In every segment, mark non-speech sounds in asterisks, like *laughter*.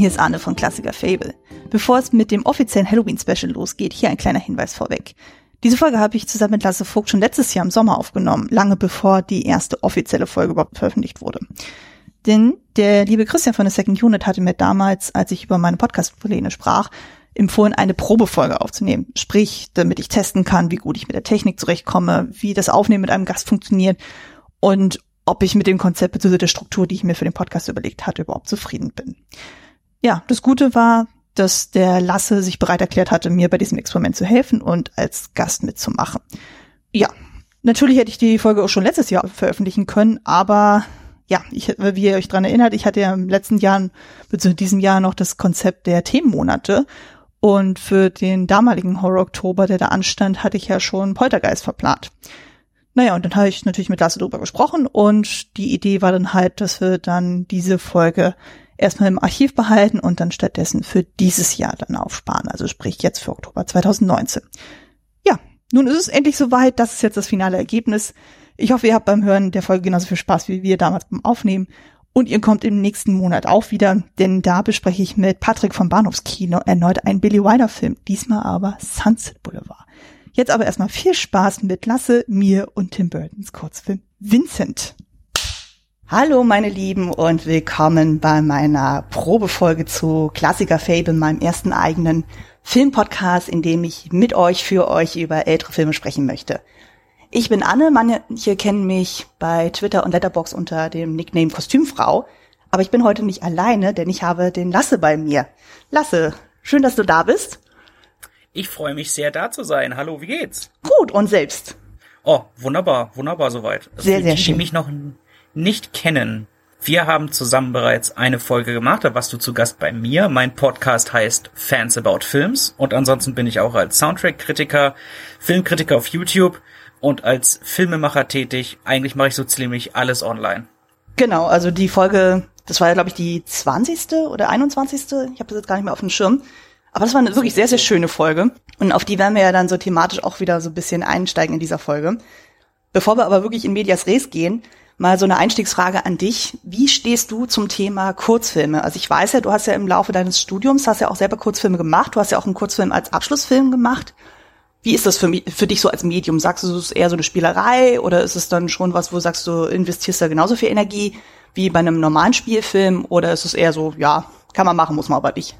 Hier ist Arne von Klassiker Fable. Bevor es mit dem offiziellen Halloween-Special losgeht, hier ein kleiner Hinweis vorweg. Diese Folge habe ich zusammen mit Lasse Vogt schon letztes Jahr im Sommer aufgenommen, lange bevor die erste offizielle Folge überhaupt veröffentlicht wurde. Denn der liebe Christian von der Second Unit hatte mir damals, als ich über meine Podcast-Pläne sprach, empfohlen, eine Probefolge aufzunehmen. Sprich, damit ich testen kann, wie gut ich mit der Technik zurechtkomme, wie das Aufnehmen mit einem Gast funktioniert und ob ich mit dem Konzept bzw. der Struktur, die ich mir für den Podcast überlegt hatte, überhaupt zufrieden bin. Ja, das Gute war, dass der Lasse sich bereit erklärt hatte, mir bei diesem Experiment zu helfen und als Gast mitzumachen. Ja, natürlich hätte ich die Folge auch schon letztes Jahr veröffentlichen können, aber ja, ich, wie ihr euch dran erinnert, ich hatte ja im letzten Jahr, beziehungsweise diesem Jahr noch das Konzept der Themenmonate und für den damaligen Horror Oktober, der da anstand, hatte ich ja schon Poltergeist verplant. Naja, und dann habe ich natürlich mit Lasse drüber gesprochen und die Idee war dann halt, dass wir dann diese Folge erstmal im Archiv behalten und dann stattdessen für dieses Jahr dann aufsparen, also sprich jetzt für Oktober 2019. Ja, nun ist es endlich soweit, das ist jetzt das finale Ergebnis. Ich hoffe, ihr habt beim Hören der Folge genauso viel Spaß wie wir damals beim Aufnehmen und ihr kommt im nächsten Monat auch wieder, denn da bespreche ich mit Patrick vom Bahnhofskino erneut einen Billy Wilder Film, diesmal aber Sunset Boulevard. Jetzt aber erstmal viel Spaß mit Lasse, mir und Tim Burtons Kurzfilm Vincent. Hallo meine Lieben und willkommen bei meiner Probefolge zu Klassiker Fable, meinem ersten eigenen Filmpodcast, in dem ich mit euch, für euch über ältere Filme sprechen möchte. Ich bin Anne, manche kennen mich bei Twitter und Letterbox unter dem Nickname Kostümfrau. Aber ich bin heute nicht alleine, denn ich habe den Lasse bei mir. Lasse, schön, dass du da bist. Ich freue mich sehr, da zu sein. Hallo, wie geht's? Gut, und selbst? Oh, wunderbar, wunderbar soweit. Also sehr, sehr die, schön. Die mich noch nicht kennen. Wir haben zusammen bereits eine Folge gemacht, da warst du zu Gast bei mir. Mein Podcast heißt Fans About Films und ansonsten bin ich auch als Soundtrack-Kritiker, Filmkritiker auf YouTube und als Filmemacher tätig. Eigentlich mache ich so ziemlich alles online. Genau, also die Folge, das war ja, glaube ich, die 20. oder 21. Ich habe das jetzt gar nicht mehr auf dem Schirm. Aber das war eine wirklich sehr, sehr schöne Folge. Und auf die werden wir ja dann so thematisch auch wieder so ein bisschen einsteigen in dieser Folge. Bevor wir aber wirklich in Medias Res gehen, mal so eine Einstiegsfrage an dich. Wie stehst du zum Thema Kurzfilme? Also ich weiß ja, du hast ja im Laufe deines Studiums, hast ja auch selber Kurzfilme gemacht. Du hast ja auch einen Kurzfilm als Abschlussfilm gemacht. Wie ist das für, mich, für dich so als Medium? Sagst du, es ist eher so eine Spielerei oder ist es dann schon was, wo du sagst, du investierst da genauso viel Energie wie bei einem normalen Spielfilm oder ist es eher so, ja, kann man machen, muss man aber nicht?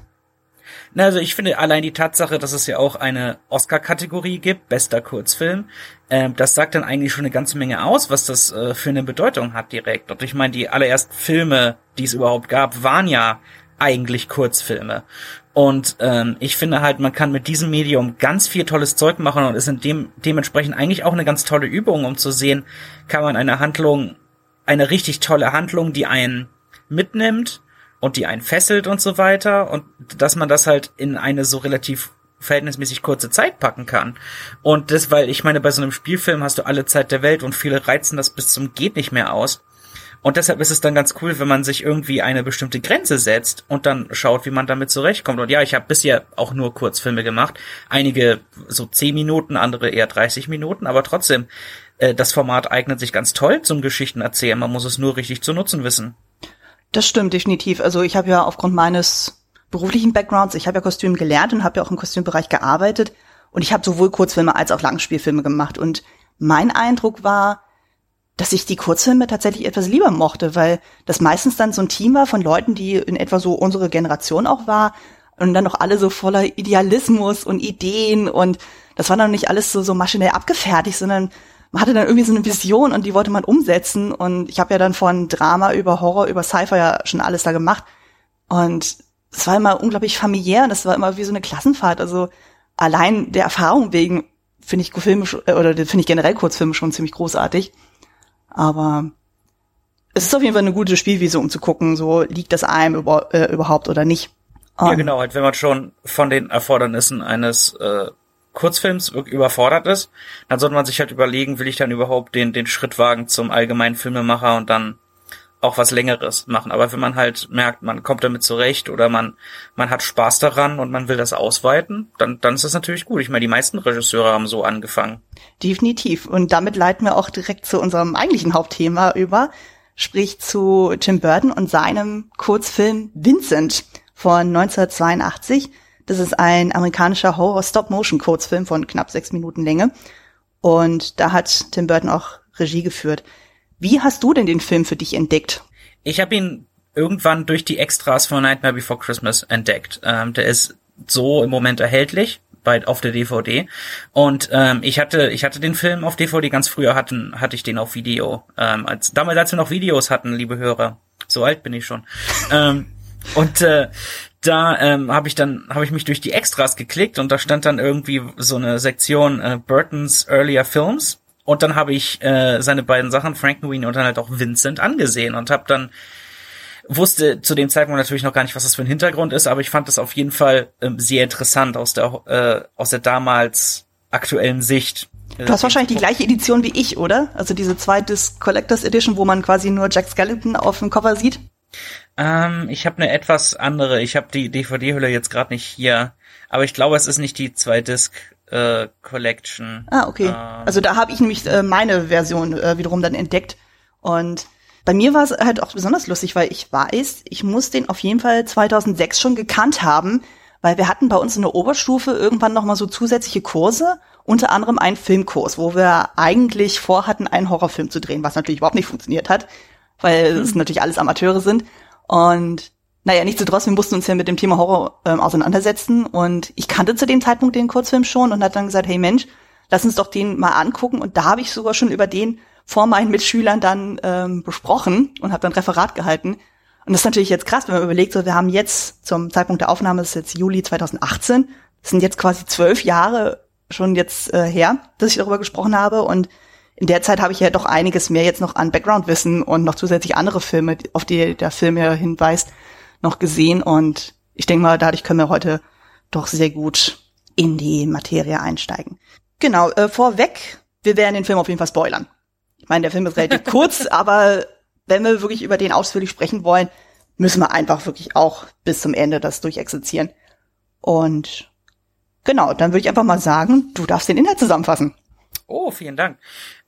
Na, also ich finde allein die Tatsache, dass es ja auch eine Oscar-Kategorie gibt, bester Kurzfilm, äh, das sagt dann eigentlich schon eine ganze Menge aus, was das äh, für eine Bedeutung hat direkt. Und ich meine, die allerersten Filme, die es überhaupt gab, waren ja eigentlich Kurzfilme. Und ähm, ich finde halt, man kann mit diesem Medium ganz viel tolles Zeug machen und ist in dem dementsprechend eigentlich auch eine ganz tolle Übung, um zu sehen, kann man eine Handlung, eine richtig tolle Handlung, die einen mitnimmt und die einen fesselt und so weiter und dass man das halt in eine so relativ verhältnismäßig kurze Zeit packen kann. Und das, weil ich meine, bei so einem Spielfilm hast du alle Zeit der Welt und viele reizen das bis zum geht nicht mehr aus. Und deshalb ist es dann ganz cool, wenn man sich irgendwie eine bestimmte Grenze setzt und dann schaut, wie man damit zurechtkommt. Und ja, ich habe bisher auch nur Kurzfilme gemacht. Einige so 10 Minuten, andere eher 30 Minuten, aber trotzdem, äh, das Format eignet sich ganz toll zum Geschichten erzählen. Man muss es nur richtig zu nutzen wissen. Das stimmt definitiv. Also ich habe ja aufgrund meines beruflichen Backgrounds, ich habe ja Kostüm gelernt und habe ja auch im Kostümbereich gearbeitet. Und ich habe sowohl Kurzfilme als auch Langspielfilme gemacht. Und mein Eindruck war, dass ich die Kurzfilme tatsächlich etwas lieber mochte, weil das meistens dann so ein Team war von Leuten, die in etwa so unsere Generation auch war und dann noch alle so voller Idealismus und Ideen und das war dann nicht alles so, so maschinell abgefertigt, sondern man hatte dann irgendwie so eine Vision und die wollte man umsetzen und ich habe ja dann von Drama über Horror über Sci-Fi ja schon alles da gemacht und es war immer unglaublich familiär und es war immer wie so eine Klassenfahrt, also allein der Erfahrung wegen finde ich Filme äh, oder finde ich generell Kurzfilme schon ziemlich großartig. Aber es ist auf jeden Fall eine gute Spielwiese, um zu gucken, so liegt das einem über, äh, überhaupt oder nicht. Um, ja, genau, halt, wenn man schon von den Erfordernissen eines äh, Kurzfilms überfordert ist, dann sollte man sich halt überlegen, will ich dann überhaupt den, den Schritt wagen zum allgemeinen Filmemacher und dann auch was längeres machen. Aber wenn man halt merkt, man kommt damit zurecht oder man, man hat Spaß daran und man will das ausweiten, dann, dann ist das natürlich gut. Ich meine, die meisten Regisseure haben so angefangen. Definitiv. Und damit leiten wir auch direkt zu unserem eigentlichen Hauptthema über. spricht zu Tim Burton und seinem Kurzfilm Vincent von 1982. Das ist ein amerikanischer Horror-Stop-Motion-Kurzfilm von knapp sechs Minuten Länge. Und da hat Tim Burton auch Regie geführt. Wie hast du denn den Film für dich entdeckt? Ich habe ihn irgendwann durch die Extras von Nightmare Before Christmas entdeckt. Ähm, der ist so im Moment erhältlich bei auf der DVD und ähm, ich hatte ich hatte den Film auf DVD ganz früher hatten hatte ich den auf Video ähm, als damals als wir noch Videos hatten liebe Hörer so alt bin ich schon ähm, und äh, da ähm, habe ich dann habe ich mich durch die Extras geklickt und da stand dann irgendwie so eine Sektion äh, Burtons earlier Films und dann habe ich äh, seine beiden Sachen Frankenweenie und dann halt auch Vincent angesehen und habe dann wusste zu dem Zeitpunkt natürlich noch gar nicht, was das für ein Hintergrund ist, aber ich fand das auf jeden Fall ähm, sehr interessant aus der äh, aus der damals aktuellen Sicht. Du hast wahrscheinlich die gleiche Edition wie ich, oder? Also diese zweite Collectors Edition, wo man quasi nur Jack Skellington auf dem Cover sieht? Ähm, ich habe eine etwas andere. Ich habe die DVD-Hülle jetzt gerade nicht hier, aber ich glaube, es ist nicht die zwei Disc äh, Collection. Ah, okay. Ähm, also da habe ich nämlich äh, meine Version äh, wiederum dann entdeckt und bei mir war es halt auch besonders lustig, weil ich weiß, ich muss den auf jeden Fall 2006 schon gekannt haben, weil wir hatten bei uns in der Oberstufe irgendwann noch mal so zusätzliche Kurse, unter anderem einen Filmkurs, wo wir eigentlich vorhatten, einen Horrorfilm zu drehen, was natürlich überhaupt nicht funktioniert hat, weil es mhm. natürlich alles Amateure sind. Und naja, nichtsdestotrotz, wir mussten uns ja mit dem Thema Horror ähm, auseinandersetzen und ich kannte zu dem Zeitpunkt den Kurzfilm schon und hat dann gesagt, hey Mensch, lass uns doch den mal angucken. Und da habe ich sogar schon über den vor meinen Mitschülern dann ähm, besprochen und habe dann Referat gehalten. Und das ist natürlich jetzt krass, wenn man überlegt, so wir haben jetzt zum Zeitpunkt der Aufnahme, das ist jetzt Juli 2018, das sind jetzt quasi zwölf Jahre schon jetzt äh, her, dass ich darüber gesprochen habe. Und in der Zeit habe ich ja doch einiges mehr jetzt noch an Background-Wissen und noch zusätzlich andere Filme, auf die der Film ja hinweist, noch gesehen. Und ich denke mal, dadurch können wir heute doch sehr gut in die Materie einsteigen. Genau, äh, vorweg, wir werden den Film auf jeden Fall spoilern. Ich meine, der Film ist relativ *laughs* kurz, aber wenn wir wirklich über den ausführlich sprechen wollen, müssen wir einfach wirklich auch bis zum Ende das durchexerzieren. Und genau, dann würde ich einfach mal sagen, du darfst den Inhalt zusammenfassen. Oh, vielen Dank.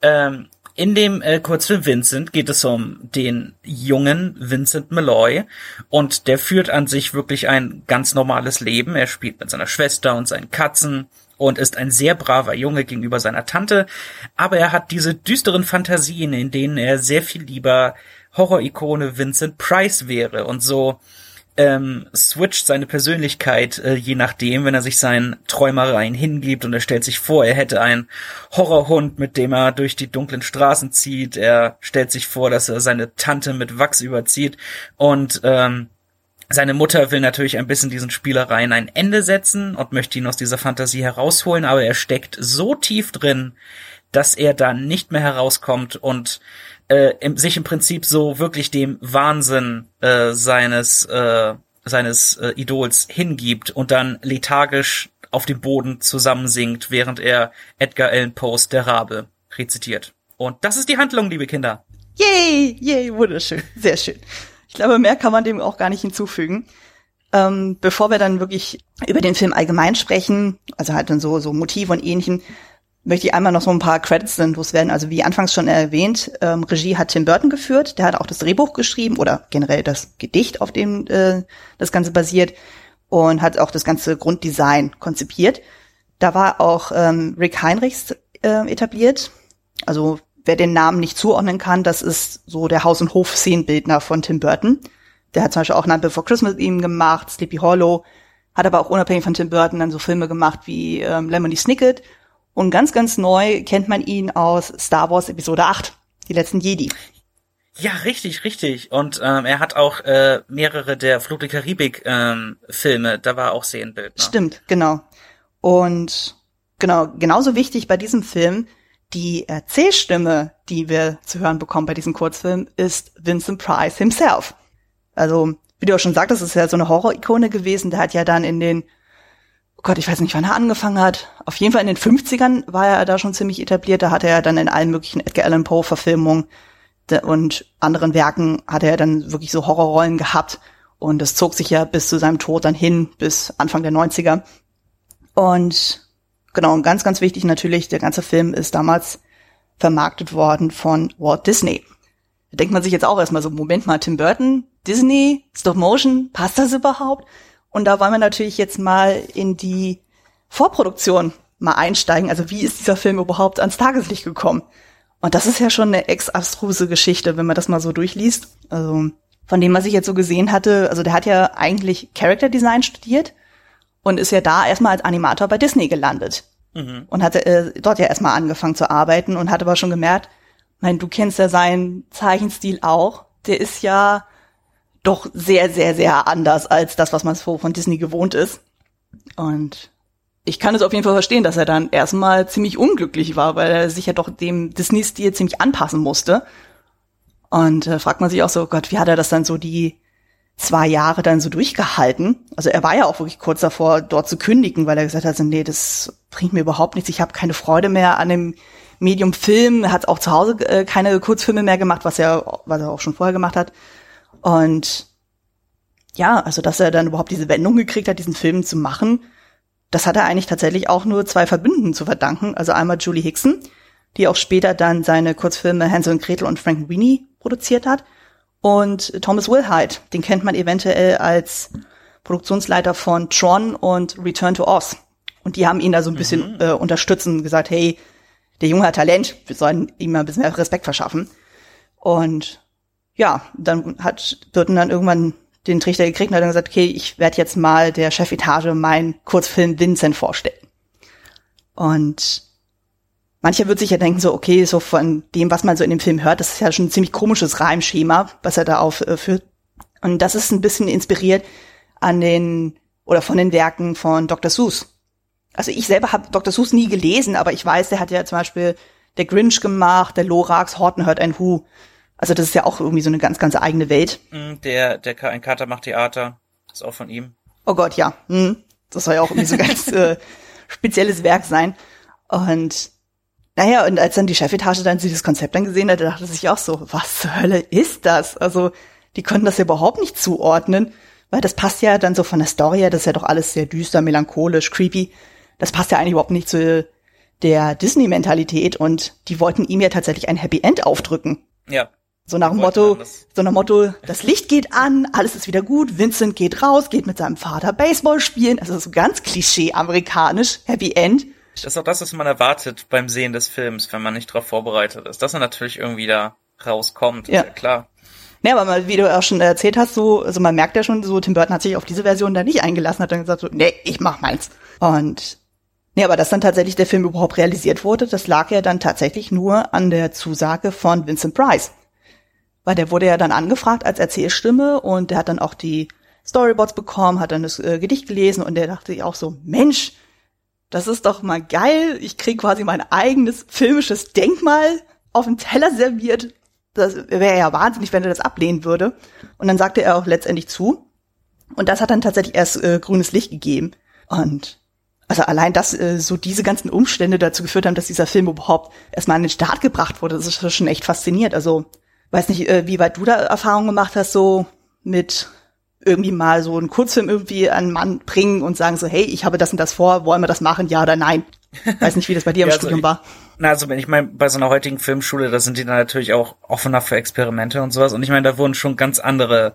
Ähm, in dem äh, Kurzfilm Vincent geht es um den jungen Vincent Malloy und der führt an sich wirklich ein ganz normales Leben. Er spielt mit seiner Schwester und seinen Katzen und ist ein sehr braver Junge gegenüber seiner Tante, aber er hat diese düsteren Fantasien, in denen er sehr viel lieber Horror-Ikone Vincent Price wäre und so ähm, switcht seine Persönlichkeit äh, je nachdem, wenn er sich seinen Träumereien hingibt und er stellt sich vor, er hätte einen Horrorhund, mit dem er durch die dunklen Straßen zieht. Er stellt sich vor, dass er seine Tante mit Wachs überzieht und ähm, seine Mutter will natürlich ein bisschen diesen Spielereien ein Ende setzen und möchte ihn aus dieser Fantasie herausholen, aber er steckt so tief drin, dass er da nicht mehr herauskommt und äh, im, sich im Prinzip so wirklich dem Wahnsinn äh, seines äh, seines äh, Idols hingibt und dann lethargisch auf dem Boden zusammensinkt, während er Edgar Allan Poes Der Rabe rezitiert. Und das ist die Handlung, liebe Kinder. Yay, yay, wunderschön, sehr schön. Ich glaube, mehr kann man dem auch gar nicht hinzufügen. Ähm, bevor wir dann wirklich über den Film allgemein sprechen, also halt dann so, so Motive und ähnlichen, möchte ich einmal noch so ein paar Credits loswerden. Also wie anfangs schon erwähnt, ähm, Regie hat Tim Burton geführt. Der hat auch das Drehbuch geschrieben oder generell das Gedicht, auf dem äh, das Ganze basiert und hat auch das ganze Grunddesign konzipiert. Da war auch ähm, Rick Heinrichs äh, etabliert. Also wer den Namen nicht zuordnen kann, das ist so der Haus- und Hof-Szenenbildner von Tim Burton. Der hat zum Beispiel auch Night Before Christmas mit ihm gemacht, Sleepy Hollow, hat aber auch unabhängig von Tim Burton dann so Filme gemacht wie ähm, Lemony Snicket. Und ganz, ganz neu kennt man ihn aus Star Wars Episode 8, die letzten Jedi. Ja, richtig, richtig. Und ähm, er hat auch äh, mehrere der Flug der Karibik ähm, Filme, da war auch Szenenbildner. Stimmt, genau. Und genau, genauso wichtig bei diesem Film die Erzählstimme, die wir zu hören bekommen bei diesem Kurzfilm, ist Vincent Price himself. Also, wie du auch schon sagtest, ist ja so eine Horror-Ikone gewesen. Der hat ja dann in den, Gott, ich weiß nicht, wann er angefangen hat. Auf jeden Fall in den 50ern war er da schon ziemlich etabliert. Da hatte er dann in allen möglichen Edgar Allan Poe Verfilmungen und anderen Werken hatte er dann wirklich so Horrorrollen gehabt. Und das zog sich ja bis zu seinem Tod dann hin, bis Anfang der 90er. Und Genau, und ganz, ganz wichtig natürlich, der ganze Film ist damals vermarktet worden von Walt Disney. Da denkt man sich jetzt auch erstmal so, Moment mal, Tim Burton, Disney, Stop Motion, passt das überhaupt? Und da wollen wir natürlich jetzt mal in die Vorproduktion mal einsteigen. Also wie ist dieser Film überhaupt ans Tageslicht gekommen? Und das ist ja schon eine ex-abstruse Geschichte, wenn man das mal so durchliest. Also von dem, was ich jetzt so gesehen hatte, also der hat ja eigentlich Character Design studiert und ist ja da erstmal als Animator bei Disney gelandet. Mhm. Und hatte äh, dort ja erstmal angefangen zu arbeiten und hat aber schon gemerkt, nein, du kennst ja seinen Zeichenstil auch. Der ist ja doch sehr, sehr, sehr anders als das, was man so von Disney gewohnt ist. Und ich kann es auf jeden Fall verstehen, dass er dann erstmal ziemlich unglücklich war, weil er sich ja doch dem Disney-Stil ziemlich anpassen musste. Und äh, fragt man sich auch so, Gott, wie hat er das dann so die zwei Jahre dann so durchgehalten? Also er war ja auch wirklich kurz davor, dort zu kündigen, weil er gesagt hat, so, nee, das bringt mir überhaupt nichts, ich habe keine Freude mehr an dem Medium Film, er hat auch zu Hause äh, keine Kurzfilme mehr gemacht, was er, was er auch schon vorher gemacht hat. Und ja, also dass er dann überhaupt diese Wendung gekriegt hat, diesen Film zu machen, das hat er eigentlich tatsächlich auch nur zwei Verbündeten zu verdanken. Also einmal Julie Hickson, die auch später dann seine Kurzfilme Hansel und Gretel und Frank Weenie produziert hat. Und Thomas Wilhite, den kennt man eventuell als Produktionsleiter von Tron und Return to Oz. Und die haben ihn da so ein bisschen mhm. äh, unterstützt und gesagt, hey, der Junge hat Talent, wir sollen ihm mal ein bisschen mehr Respekt verschaffen. Und ja, dann hat Burton dann irgendwann den Trichter gekriegt und hat dann gesagt, okay, ich werde jetzt mal der Chefetage meinen Kurzfilm Vincent vorstellen. Und mancher wird sich ja denken so, okay, so von dem, was man so in dem Film hört, das ist ja schon ein ziemlich komisches Reimschema, was er da aufführt. Und das ist ein bisschen inspiriert an den oder von den Werken von Dr. Seuss. Also ich selber habe Dr. Seuss nie gelesen, aber ich weiß, der hat ja zum Beispiel der Grinch gemacht, der Lorax, Horton hört ein Hu. Also das ist ja auch irgendwie so eine ganz, ganz eigene Welt. Mm, der, der ein Kater macht Theater, ist auch von ihm. Oh Gott, ja. Hm. Das soll ja auch irgendwie so ein ganz *laughs* äh, spezielles Werk sein. Und naja, und als dann die Chefetage dann dieses Konzept dann gesehen hat, dachte sich auch so, was zur Hölle ist das? Also, die konnten das ja überhaupt nicht zuordnen, weil das passt ja dann so von der Story her, das ist ja doch alles sehr düster, melancholisch, creepy. Das passt ja eigentlich überhaupt nicht zu der Disney-Mentalität und die wollten ihm ja tatsächlich ein Happy End aufdrücken. Ja. So nach dem Motto, so nach Motto, das Licht geht an, alles ist wieder gut, Vincent geht raus, geht mit seinem Vater Baseball spielen, also so ganz klischee amerikanisch, Happy End. Das ist auch das, was man erwartet beim Sehen des Films, wenn man nicht darauf vorbereitet ist. Dass er natürlich irgendwie da rauskommt, ja. ist ja klar. Ja, aber mal, wie du auch schon erzählt hast, so, also man merkt ja schon, so Tim Burton hat sich auf diese Version da nicht eingelassen, hat dann gesagt so, nee, ich mach meins. Und Nee, aber dass dann tatsächlich der Film überhaupt realisiert wurde, das lag ja dann tatsächlich nur an der Zusage von Vincent Price. Weil der wurde ja dann angefragt als Erzählstimme und der hat dann auch die Storyboards bekommen, hat dann das äh, Gedicht gelesen und der dachte sich auch so, Mensch, das ist doch mal geil. Ich krieg quasi mein eigenes filmisches Denkmal auf dem Teller serviert. Das wäre ja wahnsinnig, wenn er das ablehnen würde. Und dann sagte er auch letztendlich zu. Und das hat dann tatsächlich erst äh, grünes Licht gegeben. Und also allein, dass äh, so diese ganzen Umstände dazu geführt haben, dass dieser Film überhaupt erstmal an den Start gebracht wurde, das ist schon echt fasziniert. Also weiß nicht, äh, wie weit du da Erfahrungen gemacht hast, so mit irgendwie mal so einen Kurzfilm irgendwie an einen Mann bringen und sagen so, hey, ich habe das und das vor, wollen wir das machen, ja oder nein? Weiß nicht, wie das bei dir im ja, also Studium ich, war. Na, also wenn ich meine, bei so einer heutigen Filmschule, da sind die dann natürlich auch offener für Experimente und sowas. Und ich meine, da wurden schon ganz andere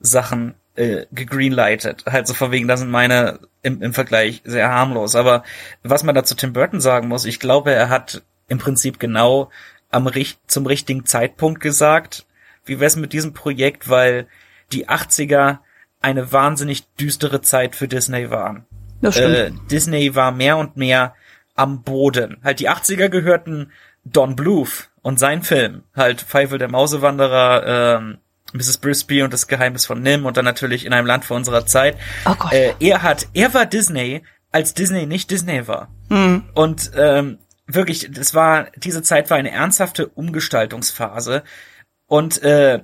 Sachen äh, gegreenlightet. Halt so von wegen, da sind meine im, im Vergleich sehr harmlos. Aber was man dazu Tim Burton sagen muss, ich glaube, er hat im Prinzip genau am zum richtigen Zeitpunkt gesagt, wie wär's mit diesem Projekt, weil die 80er eine wahnsinnig düstere Zeit für Disney waren. Das stimmt. Äh, Disney war mehr und mehr am Boden. Halt die 80er gehörten Don Bluth und sein Film, halt Pfeifel der Mausewanderer, ähm, Mrs. Brisby und das Geheimnis von Nim und dann natürlich in einem Land vor unserer Zeit. Oh Gott. Äh, er hat, er war Disney, als Disney nicht Disney war. Mhm. Und ähm, wirklich, das war, diese Zeit war eine ernsthafte Umgestaltungsphase. Und äh,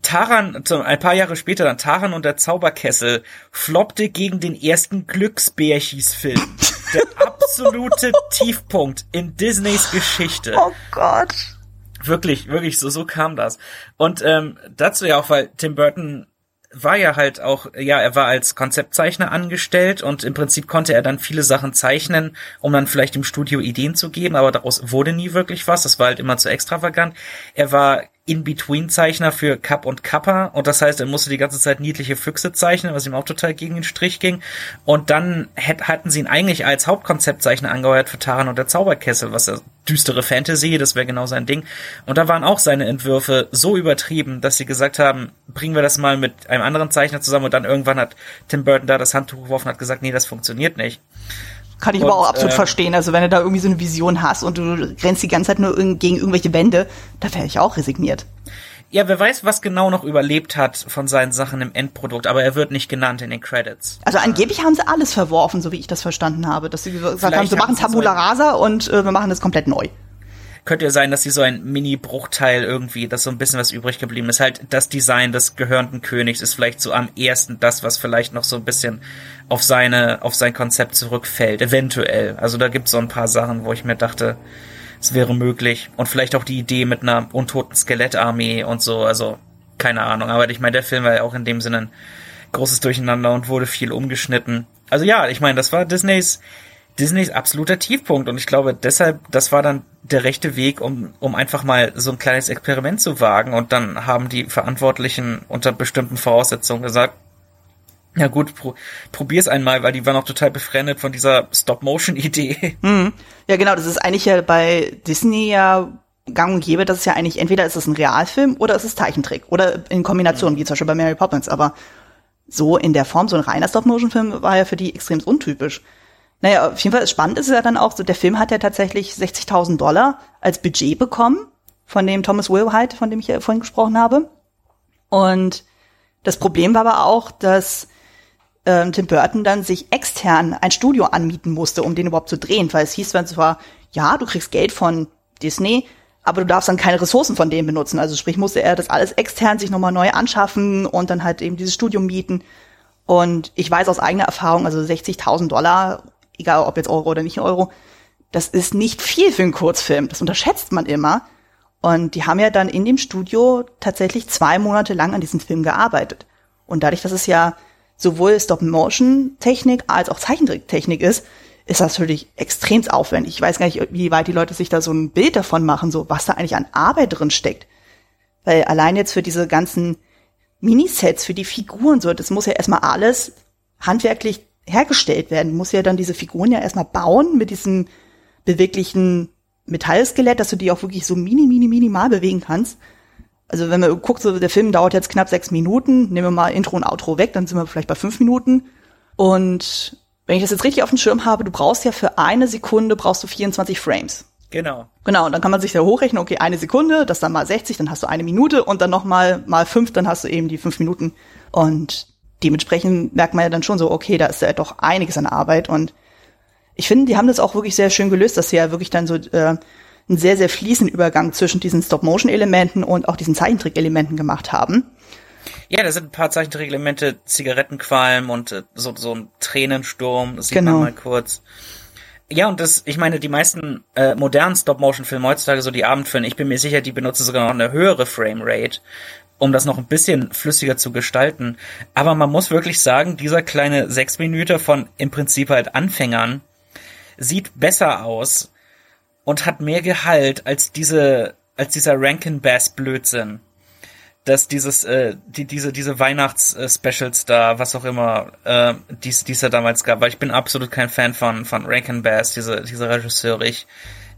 Taran, ein paar Jahre später dann Taran und der Zauberkessel floppte gegen den ersten Glücksbärchis-Film. der *laughs* absolute Tiefpunkt in Disneys Geschichte. Oh Gott. Wirklich, wirklich, so, so kam das. Und ähm, dazu ja auch, weil Tim Burton war ja halt auch, ja, er war als Konzeptzeichner angestellt und im Prinzip konnte er dann viele Sachen zeichnen, um dann vielleicht im Studio Ideen zu geben, aber daraus wurde nie wirklich was. Das war halt immer zu extravagant. Er war In-Between-Zeichner für Kapp und Kappa und das heißt, er musste die ganze Zeit niedliche Füchse zeichnen, was ihm auch total gegen den Strich ging. Und dann hätt, hatten sie ihn eigentlich als Hauptkonzeptzeichner angeheuert für Taran und der Zauberkessel, was ja düstere Fantasy, das wäre genau sein Ding. Und da waren auch seine Entwürfe so übertrieben, dass sie gesagt haben, bringen wir das mal mit einem anderen Zeichner zusammen und dann irgendwann hat Tim Burton da das Handtuch geworfen und hat gesagt, nee, das funktioniert nicht. Kann ich und, aber auch absolut äh, verstehen. Also wenn du da irgendwie so eine Vision hast und du rennst die ganze Zeit nur gegen irgendwelche Wände, da wäre ich auch resigniert. Ja, wer weiß, was genau noch überlebt hat von seinen Sachen im Endprodukt, aber er wird nicht genannt in den Credits. Also angeblich haben sie alles verworfen, so wie ich das verstanden habe, dass sie gesagt Vielleicht haben, sie machen Tabula Rasa und äh, wir machen das komplett neu könnte ja sein, dass sie so ein Mini-Bruchteil irgendwie, dass so ein bisschen was übrig geblieben ist. Halt das Design des gehörenden Königs ist vielleicht so am ersten das, was vielleicht noch so ein bisschen auf seine, auf sein Konzept zurückfällt. Eventuell. Also da gibt's so ein paar Sachen, wo ich mir dachte, es wäre möglich. Und vielleicht auch die Idee mit einer untoten Skelettarmee und so. Also keine Ahnung. Aber ich meine, der Film war ja auch in dem Sinne ein großes Durcheinander und wurde viel umgeschnitten. Also ja, ich meine, das war Disneys Disneys absoluter Tiefpunkt und ich glaube deshalb, das war dann der rechte Weg, um, um einfach mal so ein kleines Experiment zu wagen und dann haben die Verantwortlichen unter bestimmten Voraussetzungen gesagt, ja gut, pro, probier's einmal, weil die waren auch total befremdet von dieser Stop-Motion-Idee. Mhm. *laughs* Ja, genau, das ist eigentlich ja bei Disney ja gang und gäbe, das ist ja eigentlich, entweder ist es ein Realfilm oder ist es Zeichentrick oder in Kombination, mhm. wie zum Beispiel bei Mary Poppins, aber so in der Form, so ein reiner Stop-Motion-Film war ja für die extrem untypisch. Naja, auf jeden Fall spannend ist es ja dann auch so, der Film hat ja tatsächlich 60.000 Dollar als Budget bekommen von dem Thomas Wilhite, von dem ich ja vorhin gesprochen habe. Und das Problem war aber auch, dass ähm, Tim Burton dann sich extern ein Studio anmieten musste, um den überhaupt zu drehen, weil es hieß dann zwar, ja, du kriegst Geld von Disney, aber du darfst dann keine Ressourcen von denen benutzen. Also sprich, musste er das alles extern sich nochmal neu anschaffen und dann halt eben dieses Studio mieten. Und ich weiß aus eigener Erfahrung, also 60.000 Dollar egal ob jetzt Euro oder nicht Euro, das ist nicht viel für einen Kurzfilm. Das unterschätzt man immer. Und die haben ja dann in dem Studio tatsächlich zwei Monate lang an diesem Film gearbeitet. Und dadurch, dass es ja sowohl Stop-Motion-Technik als auch Zeichentricktechnik ist, ist das natürlich extrem aufwendig. Ich weiß gar nicht, wie weit die Leute sich da so ein Bild davon machen, so was da eigentlich an Arbeit drin steckt. Weil allein jetzt für diese ganzen Minisets, für die Figuren so, das muss ja erstmal alles handwerklich hergestellt werden. Du musst ja dann diese Figuren ja erstmal bauen mit diesem beweglichen Metallskelett, dass du die auch wirklich so mini, mini, minimal bewegen kannst. Also wenn man guckt, so der Film dauert jetzt knapp sechs Minuten, nehmen wir mal Intro und Outro weg, dann sind wir vielleicht bei fünf Minuten. Und wenn ich das jetzt richtig auf dem Schirm habe, du brauchst ja für eine Sekunde brauchst du 24 Frames. Genau. Genau, und dann kann man sich da hochrechnen, okay, eine Sekunde, das dann mal 60, dann hast du eine Minute und dann nochmal mal fünf, dann hast du eben die fünf Minuten. Und dementsprechend merkt man ja dann schon so, okay, da ist ja doch einiges an Arbeit und ich finde, die haben das auch wirklich sehr schön gelöst, dass sie ja wirklich dann so äh, einen sehr, sehr fließenden Übergang zwischen diesen Stop-Motion-Elementen und auch diesen Zeichentrick-Elementen gemacht haben. Ja, da sind ein paar Zeichentrick-Elemente, Zigarettenqualm und äh, so, so ein Tränensturm, das sieht genau. man mal kurz. Ja, und das, ich meine, die meisten äh, modernen Stop-Motion-Filme heutzutage, so die Abendfilme, ich bin mir sicher, die benutzen sogar noch eine höhere Frame-Rate um das noch ein bisschen flüssiger zu gestalten. Aber man muss wirklich sagen, dieser kleine sechs Minuten von im Prinzip halt Anfängern sieht besser aus und hat mehr Gehalt als diese, als dieser Rankin Bass Blödsinn. Dass dieses, äh, die, diese, diese Weihnachts-Specials da, was auch immer, äh, dies, dies er damals gab, weil ich bin absolut kein Fan von, von Rankin Bass, diese, diese Regisseur. Ich,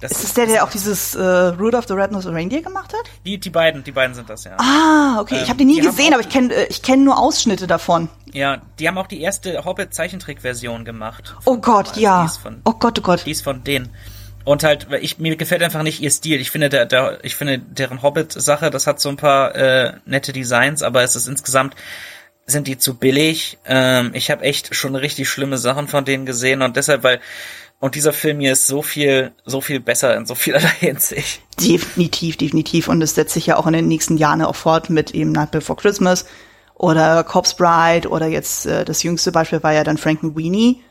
das ist es der, der auch dieses äh, Rudolph the Red-Nosed Reindeer gemacht hat? Die, die beiden, die beiden sind das, ja. Ah, okay. Ähm, ich habe die nie gesehen, aber ich kenne äh, ich kenn nur Ausschnitte davon. Ja, die haben auch die erste Hobbit-Zeichentrick-Version gemacht. Oh Gott, also ja. Von, oh Gott, oh Gott. Die ist von denen. Und halt, ich, mir gefällt einfach nicht ihr Stil. Ich finde, der, der, ich finde deren Hobbit-Sache, das hat so ein paar äh, nette Designs, aber es ist insgesamt sind die zu billig. Ähm, ich habe echt schon richtig schlimme Sachen von denen gesehen und deshalb, weil und dieser Film hier ist so viel, so viel besser in so vielerlei *laughs* Hinsicht. Definitiv, definitiv. Und es setzt sich ja auch in den nächsten Jahren auch fort mit eben Night Before Christmas oder Corpse Bride oder jetzt äh, das jüngste Beispiel war ja dann Frankenweenie.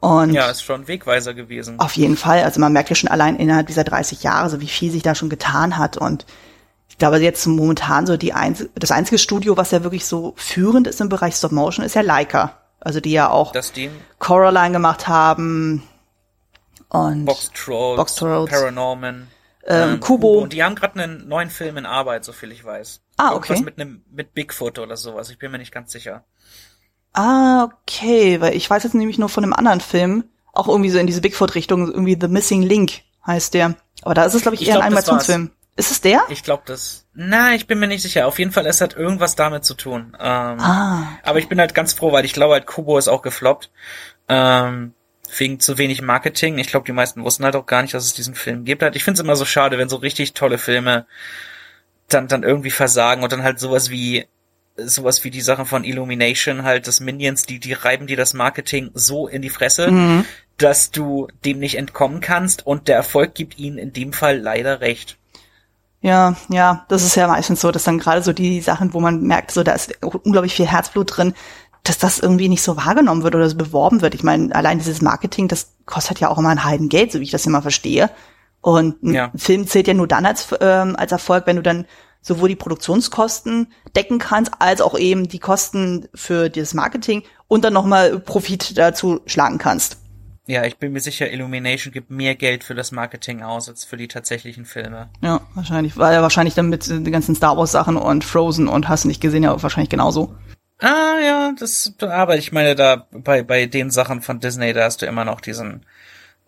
Und ja, ist schon Wegweiser gewesen. Auf jeden Fall. Also man merkt ja schon allein innerhalb dieser 30 Jahre, so wie viel sich da schon getan hat. Und ich glaube, jetzt momentan so die einz das einzige Studio, was ja wirklich so führend ist im Bereich Stop Motion, ist ja Leica. Also die ja auch Coraline gemacht haben, und Box Trolls, Box Trolls. Paranorman. ähm, Kubo. Und die haben gerade einen neuen Film in Arbeit, so viel ich weiß. Ah, okay. Irgendwas mit einem mit Bigfoot oder sowas. Ich bin mir nicht ganz sicher. Ah, okay, weil ich weiß jetzt nämlich nur von einem anderen Film, auch irgendwie so in diese Bigfoot-Richtung, irgendwie The Missing Link heißt der. Aber da ist es, glaube ich, Ich eher glaub, ein Animationsfilm. Ist es der? Ich glaube das. Na, ich bin mir nicht sicher. Auf jeden Fall, es hat irgendwas damit zu tun. Ähm, Ah, Aber ich bin halt ganz froh, weil ich glaube halt, Kubo ist auch gefloppt. Ähm, wegen zu wenig Marketing. Ich glaube, die meisten wussten halt auch gar nicht, dass es diesen Film gibt. Halt. Ich finde es immer so schade, wenn so richtig tolle Filme dann, dann irgendwie versagen und dann halt sowas wie sowas wie die Sachen von Illumination, halt das Minions, die, die reiben dir das Marketing so in die Fresse, Mhm. dass du dem nicht entkommen kannst und der Erfolg gibt ihnen in dem Fall leider recht. Ja, ja, das ist ja meistens so, dass dann gerade so die Sachen, wo man merkt, so da ist unglaublich viel Herzblut drin, dass das irgendwie nicht so wahrgenommen wird oder so beworben wird. Ich meine, allein dieses Marketing, das kostet ja auch immer ein Heidengeld, so wie ich das immer verstehe. Und ein Ja. Film zählt ja nur dann als, ähm, als Erfolg, wenn du dann sowohl die Produktionskosten decken kannst, als auch eben die Kosten für das Marketing und dann nochmal Profit dazu schlagen kannst. Ja, ich bin mir sicher, Illumination gibt mehr Geld für das Marketing aus als für die tatsächlichen Filme. Ja, wahrscheinlich, weil er wahrscheinlich dann mit den ganzen Star Wars Sachen und Frozen und hast du nicht gesehen, ja, wahrscheinlich genauso. Ah, ja, das, aber ich meine, da, bei, bei den Sachen von Disney, da hast du immer noch diesen,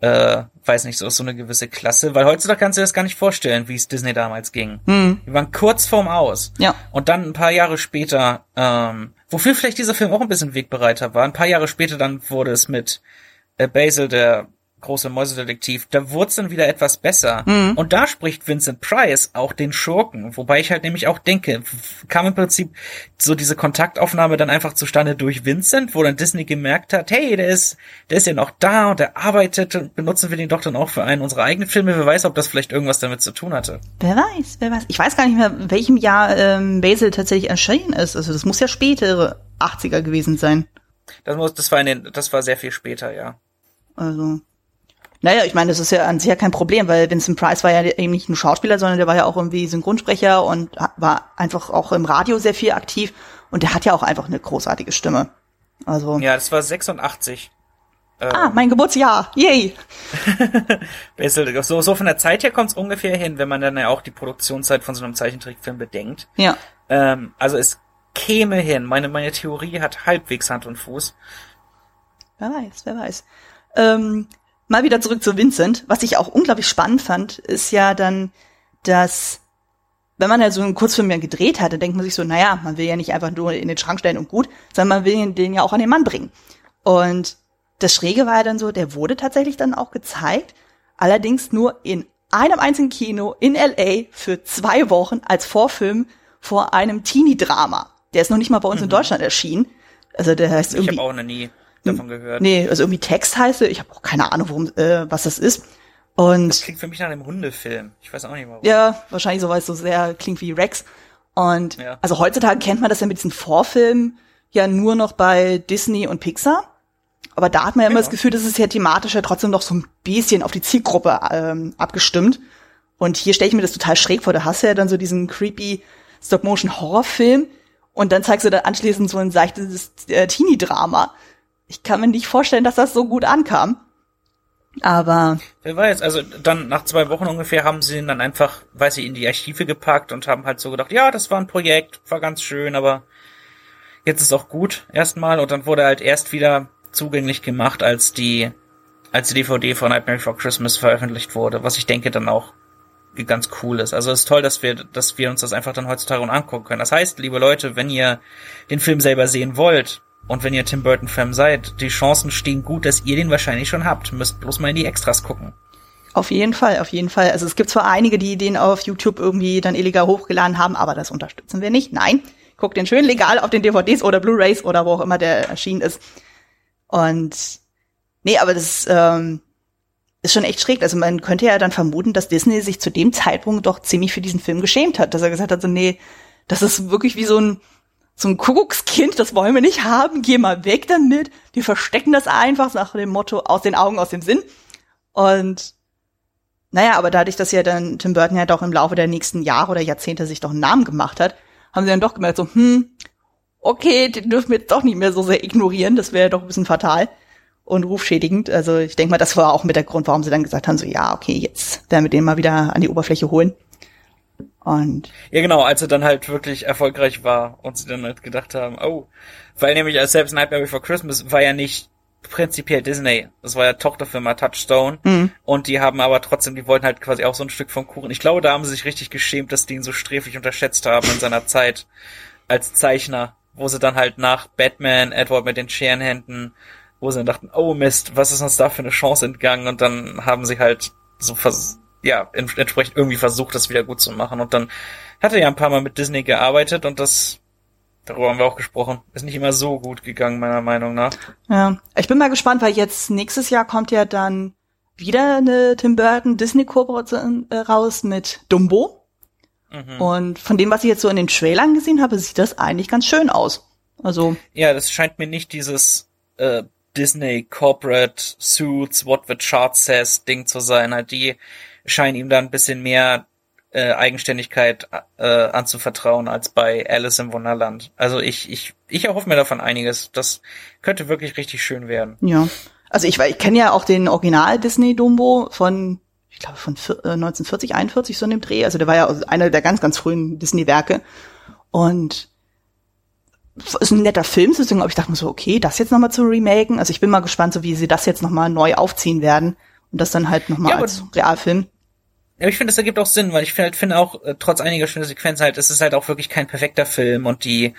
äh, weiß nicht, so, so eine gewisse Klasse, weil heutzutage kannst du dir das gar nicht vorstellen, wie es Disney damals ging. Hm. Wir waren kurz vorm Aus. Ja. Und dann ein paar Jahre später, ähm, wofür vielleicht dieser Film auch ein bisschen Wegbereiter war, ein paar Jahre später dann wurde es mit äh, Basil, der große Mäusedetektiv, da wurde es dann wieder etwas besser. Und da spricht Vincent Price auch den Schurken, wobei ich halt nämlich auch denke, kam im Prinzip so diese Kontaktaufnahme dann einfach zustande durch Vincent, wo dann Disney gemerkt hat, hey, der ist, der ist ja noch da und der arbeitet und benutzen wir den doch dann auch für einen unserer eigenen Filme. Wer weiß, ob das vielleicht irgendwas damit zu tun hatte. Wer weiß, wer weiß. Ich weiß gar nicht mehr, in welchem Jahr ähm, Basil tatsächlich erschienen ist. Also das muss ja spätere 80er gewesen sein. Das muss, das war in den, das war sehr viel später, ja. Also. Naja, ich meine, das ist ja an sich ja kein Problem, weil Vincent Price war ja eben nicht nur Schauspieler, sondern der war ja auch irgendwie Synchronsprecher und war einfach auch im Radio sehr viel aktiv und der hat ja auch einfach eine großartige Stimme. Also, Ja, das war 86. ah, mein Geburtsjahr, yay! *laughs* So, so von der Zeit her kommt es ungefähr hin, wenn man dann ja auch die Produktionszeit von so einem Zeichentrickfilm bedenkt. Ja, Ähm, also es käme hin. Meine, meine Theorie hat halbwegs Hand und Fuß. wer weiß, wer weiß. Ähm, mal wieder zurück zu Vincent. Was ich auch unglaublich spannend fand, ist ja dann, dass wenn man ja so einen Kurzfilm ja gedreht hat, dann denkt man sich so, naja, man will ja nicht einfach nur in den Schrank stellen und gut, sondern man will den- den ja auch an den Mann bringen. Und das Schräge war ja dann so, der wurde tatsächlich dann auch gezeigt, allerdings nur in einem einzigen Kino in LA für zwei Wochen als Vorfilm vor einem Teenie-Drama. Der ist noch nicht mal bei uns in Deutschland erschienen. Also der heißt Mhm. Ich irgendwie. habe auch noch nie davon gehört. Nee, also irgendwie Text heißt. Ich habe auch keine Ahnung, worum, äh, was das ist. Und Das klingt für mich nach einem Hundefilm. Ich weiß auch nicht warum. ja, wahrscheinlich so, weil es so sehr klingt wie Rex. Und Ja. also heutzutage kennt man das ja mit diesen Vorfilmen ja nur noch bei Disney und Pixar. Aber da hat man ja immer Ja. das Gefühl, das ist ja thematisch ja trotzdem noch so ein bisschen auf die Zielgruppe ähm, abgestimmt. Und hier stelle ich mir das total schräg vor. Da hast du ja dann so diesen creepy Stop-Motion-Horrorfilm und dann zeigst du dann anschließend so ein seichtes äh, Teenie-Drama. Ich kann mir nicht vorstellen, dass das so gut ankam. Aber Wer weiß, also dann nach zwei Wochen ungefähr haben sie ihn dann einfach, weiß ich, in die Archive gepackt und haben halt so gedacht, ja, das war ein Projekt, war ganz schön, aber jetzt ist auch gut erstmal und dann wurde halt erst wieder zugänglich gemacht, als die als die DVD von Nightmare Before Christmas veröffentlicht wurde, was ich denke dann auch ganz cool ist. Also es ist toll, dass wir, dass wir uns das einfach dann heutzutage angucken können. Das heißt, liebe Leute, wenn ihr den Film selber sehen wollt und wenn ihr Tim Burton Fan seid, die Chancen stehen gut, dass ihr den wahrscheinlich schon habt. Müsst bloß mal in die Extras gucken. Auf jeden Fall, auf jeden Fall. Also es gibt zwar einige, die den auf YouTube irgendwie dann illegal hochgeladen haben, aber das unterstützen wir nicht. Nein, guckt den schön legal auf den DVDs oder Blu-rays oder wo auch immer der erschienen ist. Und nee, aber das ähm, ist schon echt schräg. Also man könnte ja dann vermuten, dass Disney sich zu dem Zeitpunkt doch ziemlich für diesen Film geschämt hat, dass er gesagt hat, so nee, das ist wirklich wie so ein so ein Kuckuckskind, das wollen wir nicht haben, geh mal weg damit. Wir verstecken das einfach nach dem Motto aus den Augen, aus dem Sinn. Und naja, aber dadurch, dass ja dann Tim Burton ja doch im Laufe der nächsten Jahre oder Jahrzehnte sich doch einen Namen gemacht hat, haben sie dann doch gemerkt, so, hm, okay, den dürfen wir jetzt doch nicht mehr so sehr ignorieren, das wäre doch ein bisschen fatal und rufschädigend. Also ich denke mal, das war auch mit der Grund, warum sie dann gesagt haben, so, ja, okay, jetzt werden wir den mal wieder an die Oberfläche holen. Und ja, genau, als er dann halt wirklich erfolgreich war und sie dann halt gedacht haben, oh, weil nämlich als selbst Nightmare Before Christmas war ja nicht prinzipiell Disney. Das war ja Tochterfirma Touchstone. Mhm. Und die haben aber trotzdem, die wollten halt quasi auch so ein Stück vom Kuchen. Ich glaube, da haben sie sich richtig geschämt, dass die ihn so sträflich unterschätzt haben in seiner Zeit als Zeichner, wo sie dann halt nach Batman, Edward mit den Scherenhänden, wo sie dann dachten, oh Mist, was ist uns da für eine Chance entgangen? Und dann haben sie halt so vers ja, entsprechend irgendwie versucht, das wieder gut zu machen. Und dann hat er ja ein paar Mal mit Disney gearbeitet und das Darüber haben wir auch gesprochen. Ist nicht immer so gut gegangen, meiner Meinung nach. Ja, ich bin mal gespannt, weil jetzt nächstes Jahr kommt ja dann wieder eine Tim Burton Disney Kooperation äh, raus mit Dumbo. Mhm. Und von dem, was ich jetzt so in den Trailern gesehen habe, sieht das eigentlich ganz schön aus. Also. Ja, das scheint mir nicht dieses äh, Disney Corporate Suits, What the Chart Says Ding zu sein. Halt, die scheinen ihm da ein bisschen mehr äh, Eigenständigkeit äh, anzuvertrauen als bei Alice im Wunderland. Also ich, ich, ich erhoffe mir davon einiges. Das könnte wirklich richtig schön werden. Ja. Also ich, ich kenne ja auch den Original Disney Dumbo von, ich glaube von 1940, 41 so in dem Dreh. Also der war ja einer der ganz, ganz frühen Disney-Werke. Und ist ein netter Film, deswegen aber ich dachte mir so, okay, das jetzt nochmal zu remaken. Also ich bin mal gespannt, so wie sie das jetzt nochmal neu aufziehen werden. Und das dann halt nochmal ja, als Realfilm. Ja, ich finde, das ergibt auch Sinn, weil ich halt finde auch, äh, trotz einiger schöner Sequenzen halt, es ist halt auch wirklich kein perfekter Film und die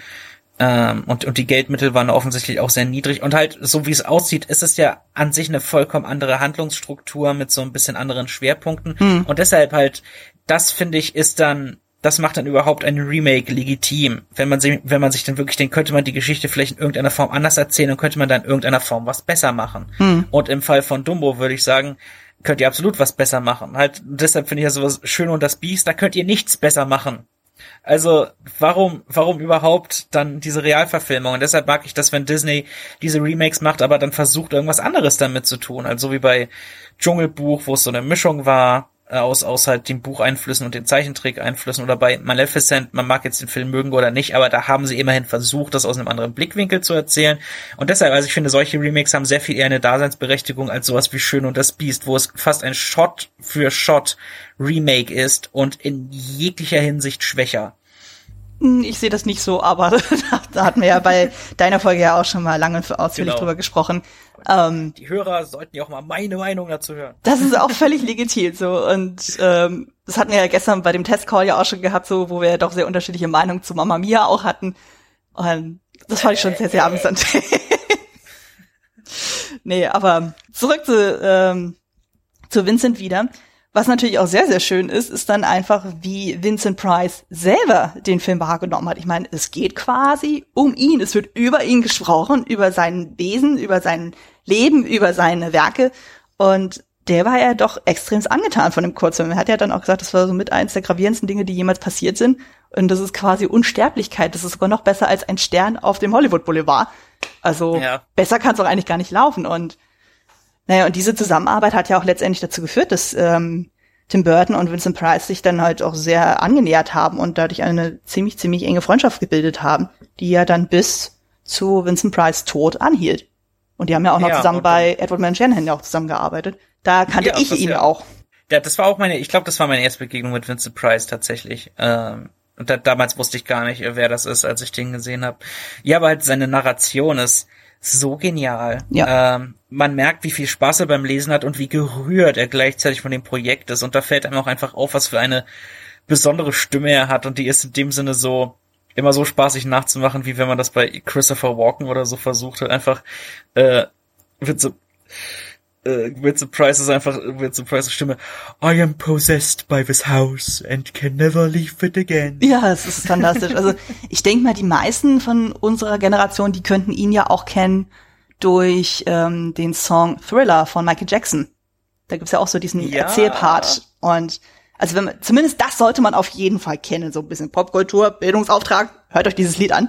ähm, und, und die Geldmittel waren offensichtlich auch sehr niedrig. Und halt, so wie es aussieht, ist es ja an sich eine vollkommen andere Handlungsstruktur mit so ein bisschen anderen Schwerpunkten. Hm. Und deshalb halt, das finde ich, ist dann, das macht dann überhaupt ein Remake legitim. Wenn man sich, wenn man sich dann wirklich denkt, könnte man die Geschichte vielleicht in irgendeiner Form anders erzählen und könnte man dann in irgendeiner Form was besser machen. Hm. Und im Fall von Dumbo würde ich sagen, könnt ihr absolut was besser machen. Halt, deshalb finde ich ja sowas Schön und das Biest, da könnt ihr nichts besser machen. Also, warum, warum überhaupt dann diese Realverfilmung? Und deshalb mag ich das, wenn Disney diese Remakes macht, aber dann versucht, irgendwas anderes damit zu tun. Also wie bei Dschungelbuch, wo es so eine Mischung war aus, aus halt den Bucheinflüssen und den Zeichentrick-Einflüssen oder bei Maleficent, man mag jetzt den Film mögen oder nicht, aber da haben sie immerhin versucht, das aus einem anderen Blickwinkel zu erzählen. Und deshalb, also ich finde, solche Remakes haben sehr viel eher eine Daseinsberechtigung als sowas wie Schön und das Biest, wo es fast ein Shot für Shot Remake ist und in jeglicher Hinsicht schwächer. Hm, ich sehe das nicht so, aber *laughs* da hatten wir ja bei deiner Folge ja auch schon mal lange und ausführlich genau. drüber gesprochen. Ähm, die Hörer sollten ja auch mal meine Meinung dazu hören. Das ist auch *laughs* völlig legitim so und ähm, das hatten wir ja gestern bei dem Testcall ja auch schon gehabt, so wo wir doch sehr unterschiedliche Meinungen zu Mama Mia auch hatten. Und das fand ich schon sehr, sehr amüsant. *laughs* nee, aber zurück zu, ähm, zu Vincent wieder. Was natürlich auch sehr, sehr schön ist, ist dann einfach, wie Vincent Price selber den Film wahrgenommen hat. Ich meine, es geht quasi um ihn. Es wird über ihn gesprochen, über sein Wesen, über sein Leben, über seine Werke. Und der war ja doch extrem angetan von dem Kurzfilm. Er hat ja dann auch gesagt, das war so mit eins der gravierendsten Dinge, die jemals passiert sind. Und das ist quasi Unsterblichkeit. Das ist sogar noch besser als ein Stern auf dem Hollywood Boulevard. Also ja. besser kann es auch eigentlich gar nicht laufen. Und naja, und diese Zusammenarbeit hat ja auch letztendlich dazu geführt, dass ähm, Tim Burton und Vincent Price sich dann halt auch sehr angenähert haben und dadurch eine ziemlich, ziemlich enge Freundschaft gebildet haben, die ja dann bis zu Vincent Price Tod anhielt. Und die haben ja auch noch ja, zusammen bei Edward Man Shanahan ja auch zusammengearbeitet. Da kannte ja, ich ihn ja, auch. Ja, das war auch meine, ich glaube, das war meine erste Begegnung mit Vincent Price tatsächlich. Ähm, und da, damals wusste ich gar nicht, wer das ist, als ich den gesehen habe. Ja, aber halt seine Narration ist, so genial. Ja. Ähm, man merkt, wie viel Spaß er beim Lesen hat und wie gerührt er gleichzeitig von dem Projekt ist. Und da fällt einem auch einfach auf, was für eine besondere Stimme er hat. Und die ist in dem Sinne so immer so spaßig nachzumachen, wie wenn man das bei Christopher Walken oder so versucht hat. Einfach äh, wird so äh, Price ist einfach Vincent Price Stimme I am possessed by this house and can never leave it again. Ja, es ist fantastisch. Also *laughs* ich denke mal, die meisten von unserer Generation, die könnten ihn ja auch kennen durch ähm, den Song Thriller von Michael Jackson. Da gibt's ja auch so diesen ja. Erzählpart und also wenn man, zumindest das sollte man auf jeden Fall kennen, so ein bisschen Popkultur, Bildungsauftrag. Hört euch dieses Lied an.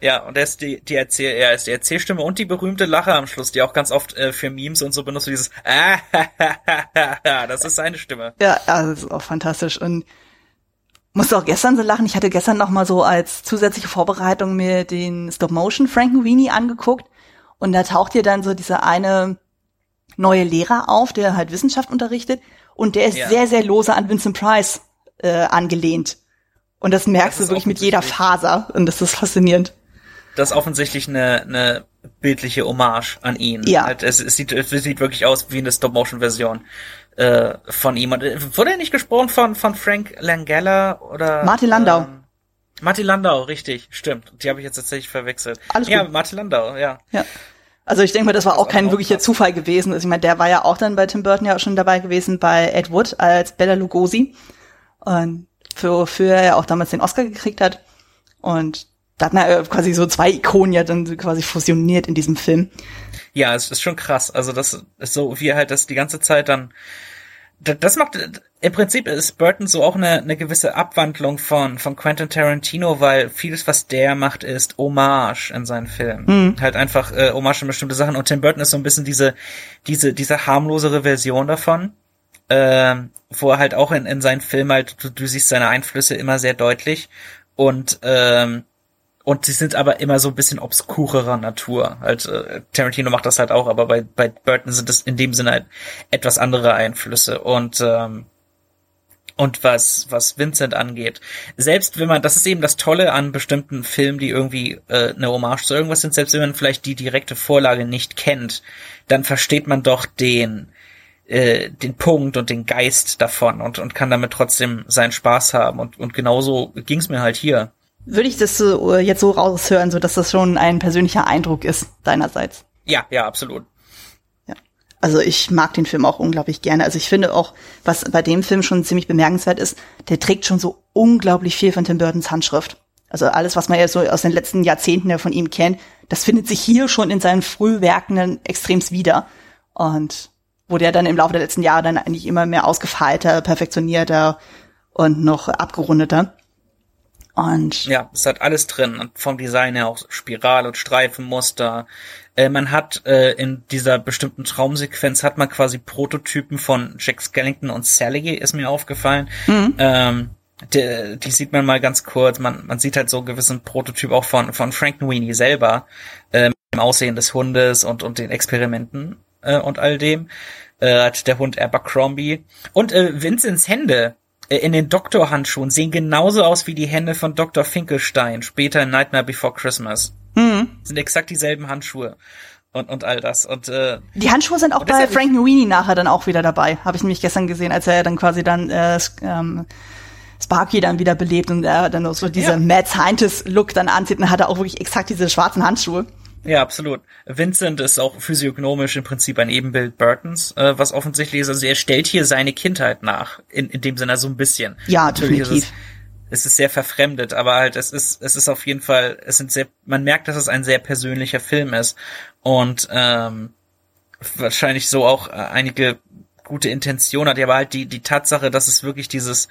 Ja, und er ist die, die Erzähl, er ist die Erzählstimme und die berühmte Lache am Schluss, die auch ganz oft äh, für Memes und so benutzt, dieses ah, *laughs* das ist seine Stimme. Ja, also das ist auch fantastisch und musste auch gestern so lachen. Ich hatte gestern noch mal so als zusätzliche Vorbereitung mir den Stop Motion Frankenweenie angeguckt und da taucht hier dann so dieser eine neue Lehrer auf, der halt Wissenschaft unterrichtet Und der ist Ja. sehr, sehr lose an Vincent Price äh, angelehnt. Und das merkst Das du wirklich mit jeder. Faser. Und das ist faszinierend. Das ist offensichtlich eine, eine bildliche Hommage an ihn. Ja. Halt, es, es, sieht, es sieht wirklich aus wie eine Stop-Motion-Version äh, von ihm. Und, äh, wurde er nicht gesprochen von, von Frank Langella oder Martin Landau. Ähm, Martin Landau, richtig, stimmt. Die habe ich jetzt tatsächlich verwechselt. Alles ja, gut. Martin Landau, ja. Ja. Also ich denke mal, das war auch kein wirklicher. Zufall gewesen. Also ich meine, der war ja auch dann bei Tim Burton ja auch schon dabei gewesen bei Ed Wood als Bella Lugosi. Und für, für er ja auch damals den Oscar gekriegt hat. Und da hat man äh, quasi so zwei Ikonen ja dann quasi fusioniert in diesem Film. Ja, es ist schon krass. Also das ist so, wie er halt das die ganze Zeit dann. da- Das macht im Prinzip ist Burton so auch eine, eine gewisse Abwandlung von von Quentin Tarantino, weil vieles, was der macht, ist Hommage in seinen Filmen. Halt einfach äh, Hommage an bestimmte Sachen. Und Tim Burton ist so ein bisschen diese diese diese harmlosere Version davon, ähm, wo er halt auch in in seinen Filmen halt du, du siehst seine Einflüsse immer sehr deutlich und ähm, und sie sind aber immer so ein bisschen obskurerer Natur. Halt, äh, Tarantino macht das halt auch, aber bei, bei Burton sind es in dem Sinne halt etwas andere Einflüsse. Und, ähm, und was, was Vincent angeht, selbst wenn man, das ist eben das Tolle an bestimmten Filmen, die irgendwie äh, eine Hommage zu irgendwas sind, selbst wenn man vielleicht die direkte Vorlage nicht kennt, dann versteht man doch den, äh, den Punkt und den Geist davon und, und kann damit trotzdem seinen Spaß haben. Und, und genauso ging's mir halt hier. Würde ich das so, äh, jetzt so raushören, so dass das schon ein persönlicher Eindruck ist deinerseits? Ja, ja, absolut. Ja. Also ich mag den Film auch unglaublich gerne. Also ich finde auch, was bei dem Film schon ziemlich bemerkenswert ist, der trägt schon so unglaublich viel von Tim Burtons Handschrift. Also alles, was man ja so aus den letzten Jahrzehnten ja von ihm kennt, das findet sich hier schon in seinen Frühwerken dann extremst wieder. Und wurde ja dann im Laufe der letzten Jahre dann eigentlich immer mehr ausgefeilter, perfektionierter und noch abgerundeter. Und Ja, es hat alles drin. Und vom Design her auch Spiral- und Streifenmuster. Äh, man hat äh, in dieser bestimmten Traumsequenz hat man quasi Prototypen von Jack Skellington und Sally, ist mir aufgefallen. Ähm, die, die sieht man mal ganz kurz. Man, man sieht halt so einen gewissen Prototyp auch von, von Frankenweenie selber, äh, mit dem Aussehen des Hundes und, und den Experimenten äh, und all dem. Äh, hat der Hund Abercrombie. Und äh, Vincents Hände in den Doktorhandschuhen sehen genauso aus wie die Hände von Dr. Finkelstein, später in Nightmare Before Christmas. Sind exakt dieselben Handschuhe. Und, und all das. Und äh, Die Handschuhe sind auch bei Frank Nowini nachher dann auch wieder dabei. Habe ich nämlich gestern gesehen, als er dann quasi dann äh, ähm, Sparky dann wieder belebt und er dann so diese Ja. Mad Scientist Look dann anzieht und hat er auch wirklich exakt diese schwarzen Handschuhe. Ja, absolut. Vincent ist auch physiognomisch im Prinzip ein Ebenbild Burtons, äh, was offensichtlich ist. Also er stellt hier seine Kindheit nach, in, in dem Sinne so ein bisschen. Ja, Natürlich definitiv. Ist es, es ist sehr verfremdet, aber halt es ist es ist auf jeden Fall, es sind sehr, man merkt, dass es ein sehr persönlicher Film ist und ähm, wahrscheinlich so auch äh, einige gute Intention hat, aber halt die die Tatsache, dass es wirklich dieses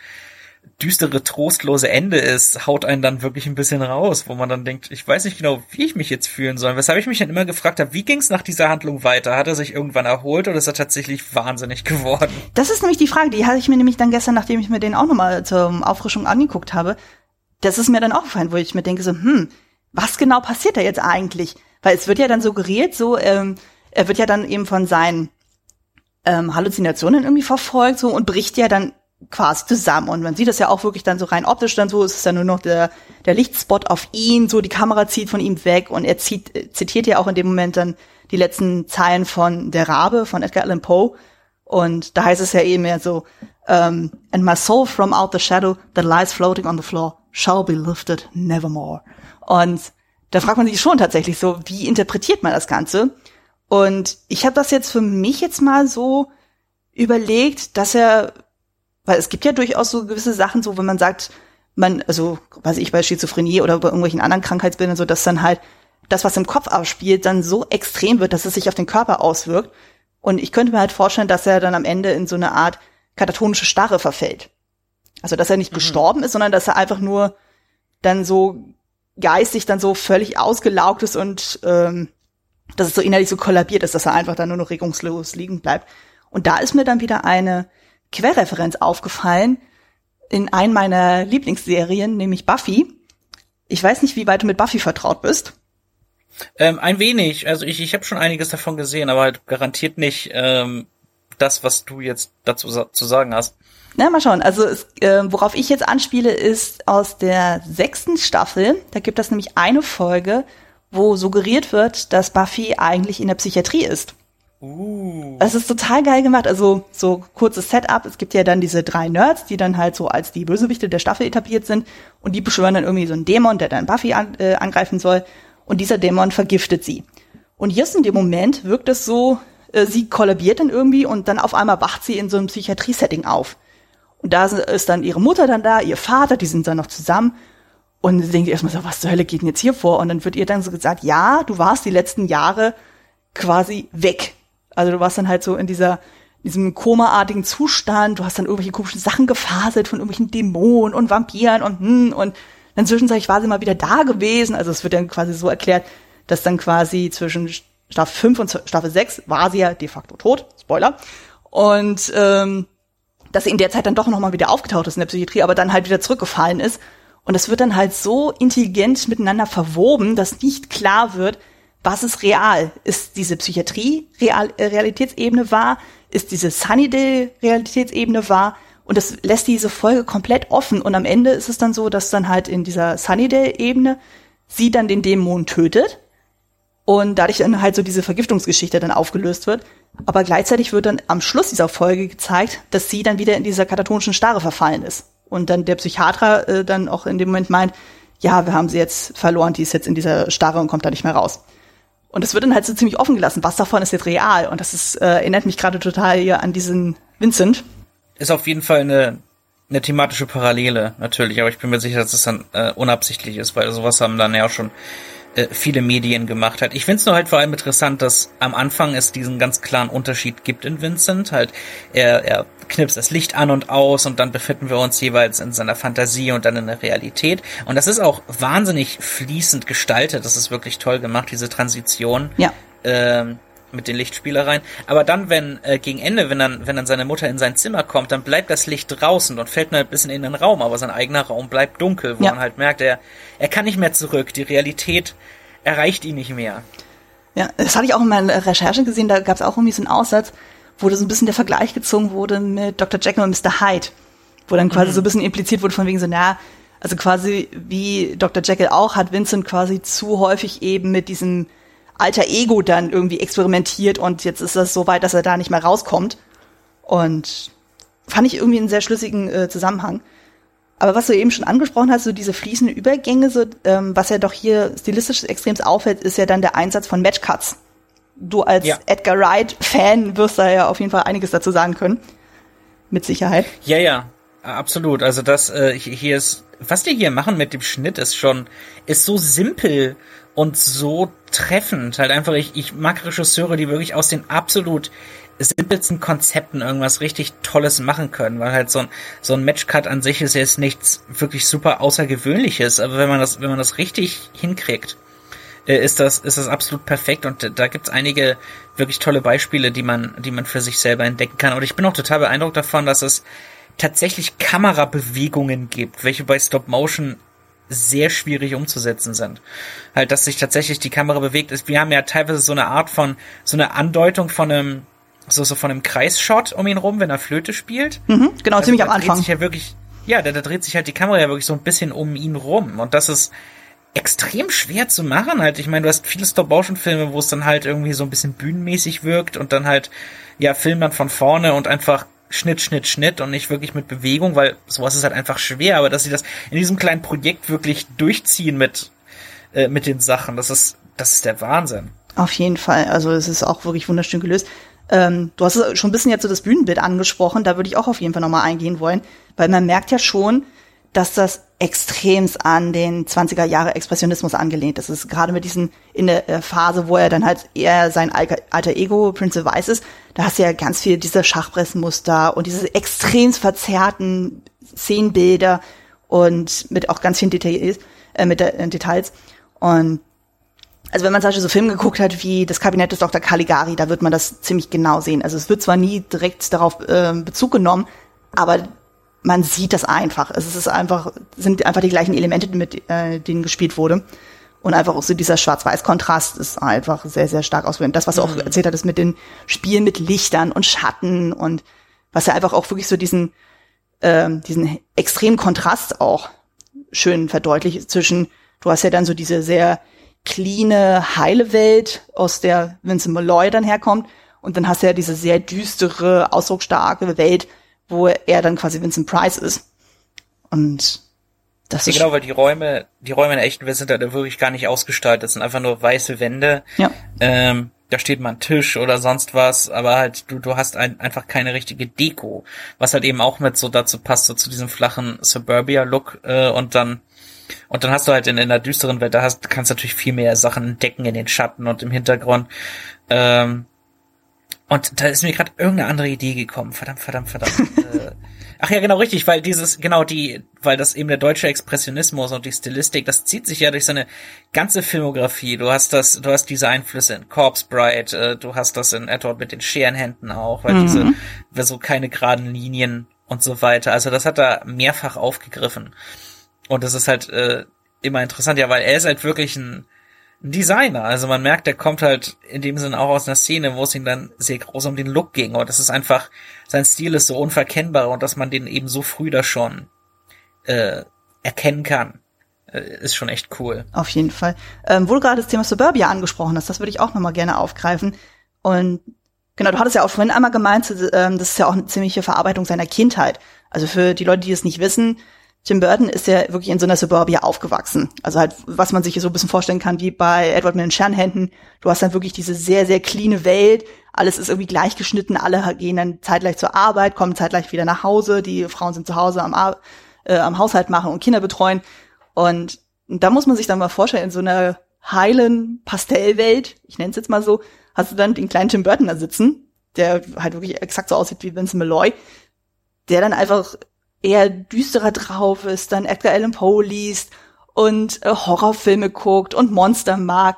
düstere, trostlose Ende ist, haut einen dann wirklich ein bisschen raus, wo man dann denkt, ich weiß nicht genau, wie ich mich jetzt fühlen soll. Weshalb ich mich dann immer gefragt habe, wie ging es nach dieser Handlung weiter? Hat er sich irgendwann erholt oder ist er tatsächlich wahnsinnig geworden? Das ist nämlich die Frage, die hatte ich mir nämlich dann gestern, nachdem ich mir den auch nochmal zur Auffrischung angeguckt habe. Das ist mir dann aufgefallen, wo ich mir denke so, hm, was genau passiert da jetzt eigentlich? Weil es wird ja dann suggeriert, so, ähm, er wird ja dann eben von seinen ähm, Halluzinationen irgendwie verfolgt so und bricht ja dann quasi zusammen. Und man sieht das ja auch wirklich dann so rein optisch dann so, es ist ja nur noch der, der Lichtspot auf ihn, so die Kamera zieht von ihm weg und er zieht, äh, zitiert ja auch in dem Moment dann die letzten Zeilen von Der Rabe von Edgar Allan Poe. Und da heißt es ja eben mehr so, um, and my soul from out the shadow that lies floating on the floor shall be lifted nevermore. Und da fragt man sich schon tatsächlich so, wie interpretiert man das Ganze? Und ich habe das jetzt für mich jetzt mal so überlegt, dass er, weil es gibt ja durchaus so gewisse Sachen, so wenn man sagt, man, also weiß ich bei Schizophrenie oder bei irgendwelchen anderen Krankheitsbildern, so dass dann halt das, was im Kopf abspielt, dann so extrem wird, dass es sich auf den Körper auswirkt. Und ich könnte mir halt vorstellen, dass er dann am Ende in so eine Art katatonische Starre verfällt. Also dass er nicht gestorben ist, sondern dass er einfach nur dann so geistig dann so völlig ausgelaugt ist und ähm, dass es so innerlich so kollabiert ist, dass er einfach dann nur noch regungslos liegen bleibt. Und da ist mir dann wieder eine Querreferenz aufgefallen in einen meiner Lieblingsserien, nämlich Buffy. Ich weiß nicht, wie weit du mit Buffy vertraut bist. Ähm, ein wenig, also ich, ich habe schon einiges davon gesehen, aber halt garantiert nicht ähm, das, was du jetzt dazu zu sagen hast. Na, mal schauen. Also es, äh, worauf ich jetzt anspiele, ist aus der sechsten Staffel. Da gibt es nämlich eine Folge, wo suggeriert wird, dass Buffy eigentlich in der Psychiatrie ist. Uh. Das ist total geil gemacht. Also so kurzes Setup. Es gibt ja dann diese drei Nerds, die dann halt so als die Bösewichte der Staffel etabliert sind. Und die beschwören dann irgendwie so einen Dämon, der dann Buffy an, äh, angreifen soll. Und dieser Dämon vergiftet sie. Und jetzt in dem Moment wirkt es so, äh, sie kollabiert dann irgendwie und dann auf einmal wacht sie in so einem Psychiatrie-Setting auf. Und da ist dann ihre Mutter dann da, ihr Vater, die sind dann noch zusammen. Und sie denkt erstmal so, was zur Hölle geht denn jetzt hier vor? Und dann wird ihr dann so gesagt, ja, du warst die letzten Jahre quasi weg. Also du warst dann halt so in dieser, diesem komaartigen Zustand, du hast dann irgendwelche komischen Sachen gefaselt von irgendwelchen Dämonen und Vampiren und hm, und dann zwischenzeitlich war sie mal wieder da gewesen. Also es wird dann quasi so erklärt, dass dann quasi zwischen Staffel 5 und Staffel 6 war sie ja de facto tot. Spoiler. Und ähm, dass sie in der Zeit dann doch nochmal wieder aufgetaucht ist in der Psychiatrie, aber dann halt wieder zurückgefallen ist. Und es wird dann halt so intelligent miteinander verwoben, dass nicht klar wird, was ist real? Ist diese Psychiatrie Real äh, Realitätsebene wahr? Ist diese Sunnydale Realitätsebene wahr? Und das lässt diese Folge komplett offen. Und am Ende ist es dann so, dass dann halt in dieser Sunnydale-Ebene sie dann den Dämon tötet und dadurch dann halt so diese Vergiftungsgeschichte dann aufgelöst wird. Aber gleichzeitig wird dann am Schluss dieser Folge gezeigt, dass sie dann wieder in dieser katatonischen Starre verfallen ist. Und dann der Psychiater äh, dann auch in dem Moment meint, ja, wir haben sie jetzt verloren, die ist jetzt in dieser Starre und kommt da nicht mehr raus. Und es wird dann halt so ziemlich offen gelassen, was davon ist jetzt real. Und das ist, äh, erinnert mich gerade total hier an diesen Vincent. Ist auf jeden Fall eine, eine thematische Parallele, natürlich, aber ich bin mir sicher, dass es das dann äh, unabsichtlich ist, weil sowas haben dann ja auch schon äh, viele Medien gemacht hat. Ich finde es nur halt vor allem interessant, dass am Anfang es diesen ganz klaren Unterschied gibt in Vincent. Halt, er, er knipst das Licht an und aus und dann befinden wir uns jeweils in seiner Fantasie und dann in der Realität. Und das ist auch wahnsinnig fließend gestaltet. Das ist wirklich toll gemacht, diese Transition. Ja. Ähm, mit den Lichtspielereien. Aber dann, wenn äh, gegen Ende, wenn dann, wenn dann seine Mutter in sein Zimmer kommt, dann bleibt das Licht draußen und fällt nur ein bisschen in den Raum, aber sein eigener Raum bleibt dunkel, wo ja. man halt merkt, er, er kann nicht mehr zurück. Die Realität erreicht ihn nicht mehr. Ja, das hatte ich auch in meiner Recherche gesehen, da gab es auch irgendwie so einen Aussatz, wo so ein bisschen der Vergleich gezogen wurde mit Dr. Jekyll und Mr. Hyde, wo dann quasi mhm. so ein bisschen impliziert wurde von wegen so, na, also quasi wie Dr. Jekyll auch, hat Vincent quasi zu häufig eben mit diesem alter Ego dann irgendwie experimentiert und jetzt ist das so weit, dass er da nicht mehr rauskommt. Und fand ich irgendwie einen sehr schlüssigen äh, Zusammenhang. Aber was du eben schon angesprochen hast, so diese fließenden Übergänge, so, ähm, was ja doch hier stilistisch extrem auffällt, ist ja dann der Einsatz von Matchcuts. Du als ja. Edgar Wright-Fan wirst da ja auf jeden Fall einiges dazu sagen können. Mit Sicherheit. Ja, ja, absolut. Also das äh, hier ist, was die hier machen mit dem Schnitt, ist schon, ist so simpel und so treffend. Halt einfach, ich, ich mag Regisseure, die wirklich aus den absolut simpelsten Konzepten irgendwas richtig Tolles machen können, weil halt so ein, so ein Matchcut an sich ist jetzt nichts wirklich super Außergewöhnliches, aber wenn man das, wenn man das richtig hinkriegt, äh, ist das, ist das absolut perfekt und da gibt's einige wirklich tolle Beispiele, die man, die man für sich selber entdecken kann. Und ich bin auch total beeindruckt davon, dass es tatsächlich Kamerabewegungen gibt, welche bei Stop Motion sehr schwierig umzusetzen sind. Halt, dass sich tatsächlich die Kamera bewegt ist. Wir haben ja teilweise so eine Art von, so eine Andeutung von einem, so, so von einem Kreisshot um ihn rum, wenn er Flöte spielt. Mhm, genau, also ziemlich am Anfang. Sich ja wirklich, ja, da, da dreht sich halt die Kamera ja wirklich so ein bisschen um ihn rum. Und das ist extrem schwer zu machen. Halt, ich meine, du hast viele Stop-Motion-Filme, wo es dann halt irgendwie so ein bisschen bühnenmäßig wirkt und dann halt, ja, Film dann von vorne und einfach Schnitt, Schnitt, Schnitt und nicht wirklich mit Bewegung, weil sowas ist halt einfach schwer, aber dass sie das in diesem kleinen Projekt wirklich durchziehen mit, äh, mit den Sachen, das ist, das ist der Wahnsinn. Auf jeden Fall. Also es ist auch wirklich wunderschön gelöst. Ähm, du hast schon ein bisschen jetzt so das Bühnenbild angesprochen, da würde ich auch auf jeden Fall nochmal eingehen wollen, weil man merkt ja schon, dass das extremst an den 20er Jahre Expressionismus angelehnt ist. Es ist gerade mit diesen, in der äh, Phase, wo er dann halt eher sein alter Ego, Prince of Vice ist, da hast du ja ganz viel diese Schachpressmuster und diese extremst verzerrten Szenenbilder und mit auch ganz vielen Details, äh, mit äh, Details. Und also wenn man zum Beispiel so Filme geguckt hat wie das Kabinett des Dr. Caligari, da wird man das ziemlich genau sehen. Also es wird zwar nie direkt darauf äh, Bezug genommen, aber man sieht das einfach. Es ist einfach, sind einfach die gleichen Elemente, mit äh, denen gespielt wurde. Und einfach auch so dieser Schwarz-Weiß-Kontrast ist einfach sehr, sehr stark ausprobiert. Das, was du auch mhm. erzählt hattest mit den Spielen mit Lichtern und Schatten und was ja einfach auch wirklich so diesen, ähm, diesen extremen Kontrast auch schön verdeutlicht zwischen, du hast ja dann so diese sehr cleane, heile Welt, aus der Vincent Malloy dann herkommt. Und dann hast du ja diese sehr düstere, ausdrucksstarke Welt, wo er dann quasi Vincent Price ist. Und das ja, ist genau, weil die Räume, die Räume in der echten Welt sind da wirklich gar nicht ausgestaltet. Das sind einfach nur weiße Wände. Ja. Ähm, da steht mal ein Tisch oder sonst was, aber halt du, du hast ein, einfach keine richtige Deko, was halt eben auch mit so dazu passt, so zu diesem flachen Suburbia-Look äh, und dann und dann hast du halt in, in der düsteren Welt, da hast, kannst du natürlich viel mehr Sachen decken in den Schatten und im Hintergrund. Ähm, und da ist mir gerade irgendeine andere Idee gekommen. Verdammt, verdammt, verdammt. *laughs* äh, ach ja, genau richtig, weil dieses, genau die, weil das eben der deutsche Expressionismus und die Stilistik, das zieht sich ja durch so eine ganze Filmografie. Du hast das, du hast diese Einflüsse in Corpse Bride, äh, du hast das in Edward mit den Scherenhänden auch, weil mhm. diese, so keine geraden Linien und so weiter. Also das hat er mehrfach aufgegriffen. Und das ist halt äh, immer interessant, ja, weil er ist halt wirklich ein Designer. Also man merkt, der kommt halt in dem Sinne auch aus einer Szene, wo es ihm dann sehr groß um den Look ging. Und das ist einfach, sein Stil ist so unverkennbar und dass man den eben so früh da schon äh, erkennen kann, äh, ist schon echt cool. Auf jeden Fall. Ähm, wo du gerade das Thema Suburbia angesprochen hast, das würde ich auch nochmal gerne aufgreifen. Und genau, du hattest ja auch vorhin einmal gemeint, ähm, das ist ja auch eine ziemliche Verarbeitung seiner Kindheit. Also für die Leute, die es nicht wissen, Tim Burton ist ja wirklich in so einer Suburbia aufgewachsen. Also halt, was man sich so ein bisschen vorstellen kann, wie bei Edward mit den Scherenhänden. Du hast dann wirklich diese sehr, sehr cleane Welt. Alles ist irgendwie gleichgeschnitten. Alle gehen dann zeitgleich zur Arbeit, kommen zeitgleich wieder nach Hause. Die Frauen sind zu Hause am, Ar äh, am Haushalt machen und Kinder betreuen. Und da muss man sich dann mal vorstellen, in so einer heilen Pastellwelt, ich nenne es jetzt mal so, hast du dann den kleinen Tim Burton da sitzen, der halt wirklich exakt so aussieht wie Vincent Malloy, der dann einfach eher düsterer drauf ist, dann Edgar Allan Poe liest und äh, Horrorfilme guckt und Monster mag.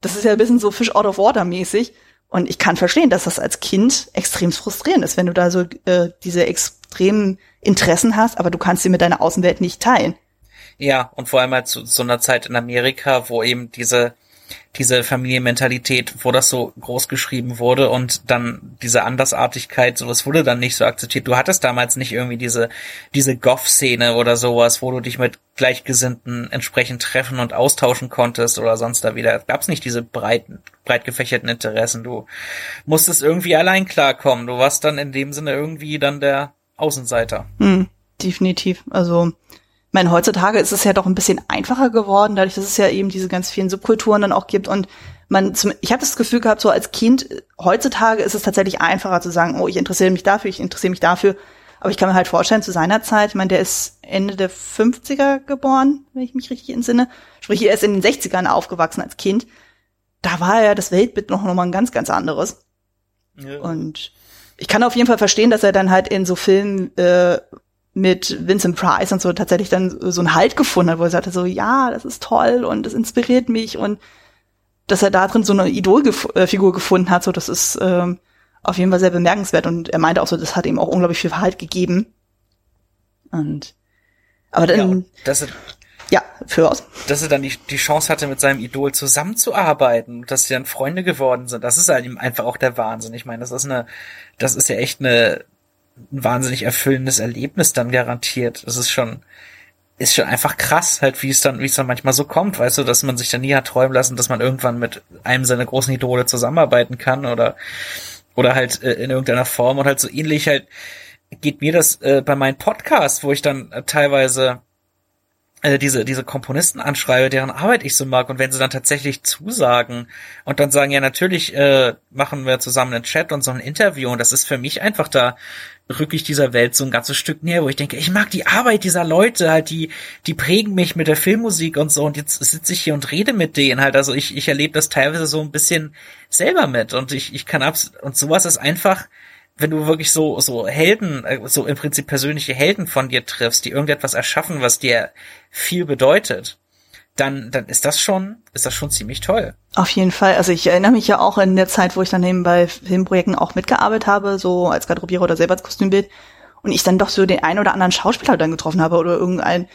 Das ist ja ein bisschen so Fish out of water mäßig. Und ich kann verstehen, dass das als Kind extrem frustrierend ist, wenn du da so äh, diese extremen Interessen hast, aber du kannst sie mit deiner Außenwelt nicht teilen. Ja, und vor allem halt zu so einer Zeit in Amerika, wo eben diese diese Familienmentalität, wo das so groß geschrieben wurde und dann diese Andersartigkeit, sowas wurde dann nicht so akzeptiert. Du hattest damals nicht irgendwie diese, diese Goff-Szene oder sowas, wo du dich mit Gleichgesinnten entsprechend treffen und austauschen konntest oder sonst da wieder. Gab es nicht diese breiten, breit gefächerten Interessen. Du musstest irgendwie allein klarkommen. Du warst dann in dem Sinne irgendwie dann der Außenseiter. Hm, definitiv. Also ich meine, heutzutage ist es ja doch ein bisschen einfacher geworden, dadurch, dass es ja eben diese ganz vielen Subkulturen dann auch gibt und man zum, ich habe das Gefühl gehabt, so als Kind, heutzutage ist es tatsächlich einfacher zu sagen, oh, ich interessiere mich dafür, ich interessiere mich dafür. Aber ich kann mir halt vorstellen, zu seiner Zeit, ich meine, der ist Ende der 50er geboren, wenn ich mich richtig entsinne. Sprich, er ist in den 60ern aufgewachsen als Kind. Da war ja das Weltbild noch, noch mal ein ganz, ganz anderes. Ja. Und ich kann auf jeden Fall verstehen, dass er dann halt in so Filmen äh, mit Vincent Price und so tatsächlich dann so einen Halt gefunden hat, wo er sagte so, ja, das ist toll und das inspiriert mich und dass er da drin so eine Idolfigur gefunden hat, so das ist ähm, auf jeden Fall sehr bemerkenswert und er meinte auch so, das hat ihm auch unglaublich viel Halt gegeben. Und aber dann ja, dass er, ja, für aus. Dass er dann die, die Chance hatte, mit seinem Idol zusammenzuarbeiten, dass sie dann Freunde geworden sind. Das ist halt ihm einfach auch der Wahnsinn. Ich meine, das ist eine, das ist ja echt eine ein wahnsinnig erfüllendes Erlebnis dann garantiert. Das ist schon, ist schon einfach krass, halt, wie es dann, wie es dann manchmal so kommt, weißt du, dass man sich dann nie hat träumen lassen, dass man irgendwann mit einem seiner großen Idole zusammenarbeiten kann oder, oder halt äh, in irgendeiner Form und halt so ähnlich halt geht mir das äh, bei meinen Podcasts, wo ich dann äh, teilweise äh, diese, diese Komponisten anschreibe, deren Arbeit ich so mag und wenn sie dann tatsächlich zusagen und dann sagen, ja natürlich äh, machen wir zusammen einen Chat und so ein Interview und das ist für mich einfach da rück ich dieser Welt so ein ganzes Stück näher, wo ich denke, ich mag die Arbeit dieser Leute halt, die, die prägen mich mit der Filmmusik und so. Und jetzt sitze ich hier und rede mit denen halt, also ich, ich erlebe das teilweise so ein bisschen selber mit. Und ich, ich kann abs und sowas ist einfach wenn du wirklich so, so Helden, äh, so im Prinzip persönliche Helden von dir triffst, die irgendetwas erschaffen, was dir viel bedeutet, dann, dann ist das schon, ist das schon ziemlich toll. Auf jeden Fall. Also ich erinnere mich ja auch in der Zeit, wo ich dann eben bei Filmprojekten auch mitgearbeitet habe, so als Garderobierer oder selber als Kostümbild, und ich dann doch so den einen oder anderen Schauspieler dann getroffen habe oder irgendeinen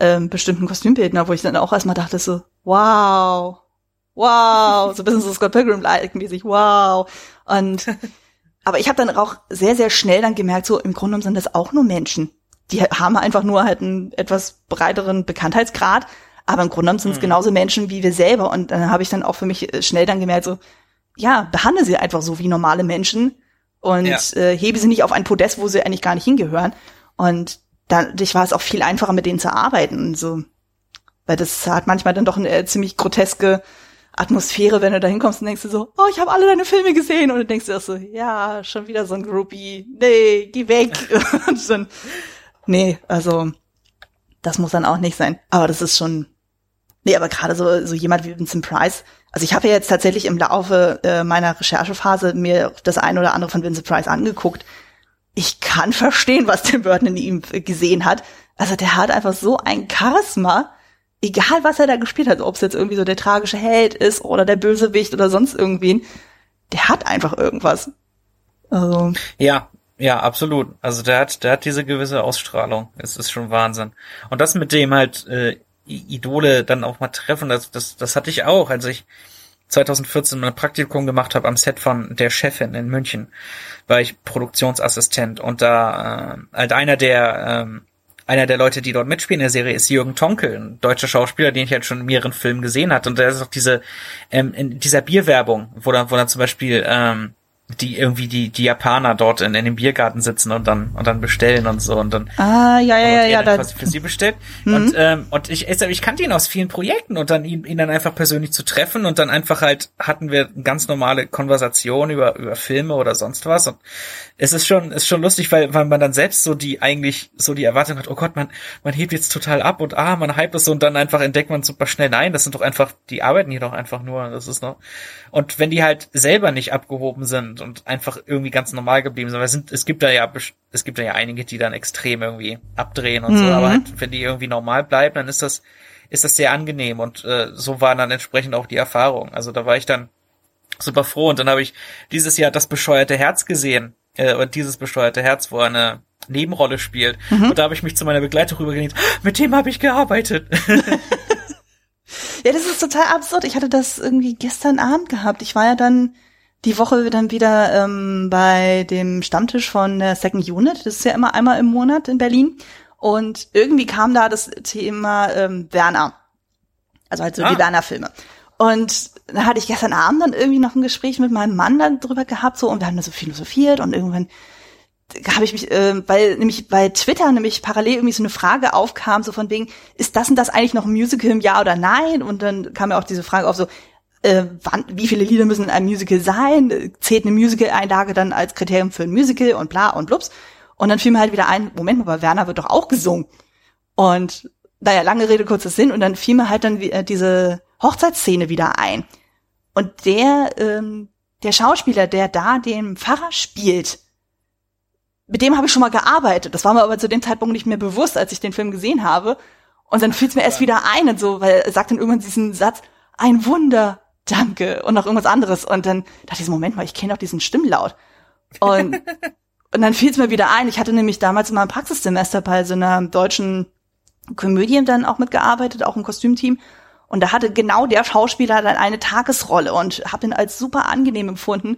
ähm, bestimmten Kostümbildner, wo ich dann auch erstmal dachte so, wow, wow, so ein bisschen so Scott Pilgrim-like mäßig, wow. Und *laughs* aber ich habe dann auch sehr, sehr schnell dann gemerkt, so im Grunde sind das auch nur Menschen. Die haben einfach nur halt einen etwas breiteren Bekanntheitsgrad, aber im Grunde genommen sind es mhm. genauso Menschen wie wir selber. Und dann habe ich dann auch für mich äh, schnell dann gemerkt, so, ja, behandle sie einfach so wie normale Menschen und ja. äh, hebe sie nicht auf ein Podest, wo sie eigentlich gar nicht hingehören. Und dadurch war es auch viel einfacher, mit denen zu arbeiten. So, weil das hat manchmal dann doch eine äh, ziemlich groteske Atmosphäre, wenn du da hinkommst und denkst du so, oh, ich habe alle deine Filme gesehen und du denkst dir auch so, ja, schon wieder so ein Groupie, nee, geh weg. *laughs* und dann, nee, also das muss dann auch nicht sein. Aber das ist schon, nee, aber gerade so, so jemand wie Vincent Price, also ich habe ja jetzt tatsächlich im Laufe äh, meiner Recherchephase mir das eine oder andere von Vincent Price angeguckt. Ich kann verstehen, was Tim Burton in ihm gesehen hat. Also der hat einfach so ein Charisma egal was er da gespielt hat, ob es jetzt irgendwie so der tragische Held ist oder der Bösewicht oder sonst irgendwen, der hat einfach irgendwas. Also. Ja, ja, absolut. Also der hat, der hat diese gewisse Ausstrahlung. Es ist schon Wahnsinn. Und das mit dem halt äh, Idole dann auch mal treffen, das, das, das hatte ich auch, als ich 2014 mein Praktikum gemacht habe am Set von der Chefin in München, war ich Produktionsassistent und da äh, halt einer der ähm, einer der Leute, die dort mitspielen in der Serie, ist Jürgen Tonkel, ein deutscher Schauspieler, den ich halt schon in mehreren Filmen gesehen hat. Und da ist auch diese, ähm, in dieser Bierwerbung, wo dann, wo dann zum Beispiel ähm, die irgendwie die die Japaner dort in, in dem Biergarten sitzen und dann und dann bestellen und so und dann ah ja ja ja ja dann für sie bestellt mhm. und ähm, und ich ich kannte ihn aus vielen Projekten und dann ihn, ihn dann einfach persönlich zu treffen und dann einfach halt hatten wir ganz normale Konversation über über Filme oder sonst was und es ist schon ist schon lustig weil weil man dann selbst so die eigentlich so die Erwartung hat oh Gott man man hebt jetzt total ab und ah man hype es so und dann einfach entdeckt man super schnell nein das sind doch einfach die arbeiten hier doch einfach nur das ist noch und wenn die halt selber nicht abgehoben sind und einfach irgendwie ganz normal geblieben sind. Weil es, sind, es gibt da ja es gibt da ja einige, die dann extrem irgendwie abdrehen und mhm. so, aber halt, wenn die irgendwie normal bleiben, dann ist das ist das sehr angenehm und äh, so waren dann entsprechend auch die Erfahrungen. Also da war ich dann super froh und dann habe ich dieses Jahr das bescheuerte Herz gesehen äh, und dieses bescheuerte Herz, wo er eine Nebenrolle spielt mhm. und da habe ich mich zu meiner Begleitung rübergelegt. Mit dem habe ich gearbeitet. *laughs* ja, das ist total absurd. Ich hatte das irgendwie gestern Abend gehabt. Ich war ja dann die Woche dann wieder ähm, bei dem Stammtisch von der Second Unit. Das ist ja immer einmal im Monat in Berlin. Und irgendwie kam da das Thema ähm, Werner. Also halt so ah. die Werner-Filme. Und da hatte ich gestern Abend dann irgendwie noch ein Gespräch mit meinem Mann dann drüber gehabt, so, und wir haben da so philosophiert und irgendwann habe ich mich, äh, weil nämlich bei Twitter nämlich parallel irgendwie so eine Frage aufkam, so von wegen, ist das und das eigentlich noch ein Musical im Jahr oder nein? Und dann kam ja auch diese Frage auf so, äh, wann, wie viele Lieder müssen in einem Musical sein? Zählt eine Musical-Einlage dann als Kriterium für ein Musical und bla und blups. Und dann fiel mir halt wieder ein, Moment mal, bei Werner wird doch auch gesungen. Und naja, lange Rede, kurzer Sinn. Und dann fiel mir halt dann äh, diese Hochzeitsszene wieder ein. Und der, ähm, der Schauspieler, der da den Pfarrer spielt, mit dem habe ich schon mal gearbeitet. Das war mir aber zu dem Zeitpunkt nicht mehr bewusst, als ich den Film gesehen habe. Und dann fiel es mir erst wieder ein und so, weil er sagt dann irgendwann diesen Satz, ein Wunder, danke und noch irgendwas anderes. Und dann dachte ich Moment mal, ich kenne doch diesen Stimmlaut. Und, und dann fiel es mir wieder ein. Ich hatte nämlich damals in meinem Praxissemester bei so einer deutschen Komödie dann auch mitgearbeitet, auch im Kostümteam. Und da hatte genau der Schauspieler dann eine Tagesrolle und habe ihn als super angenehm empfunden.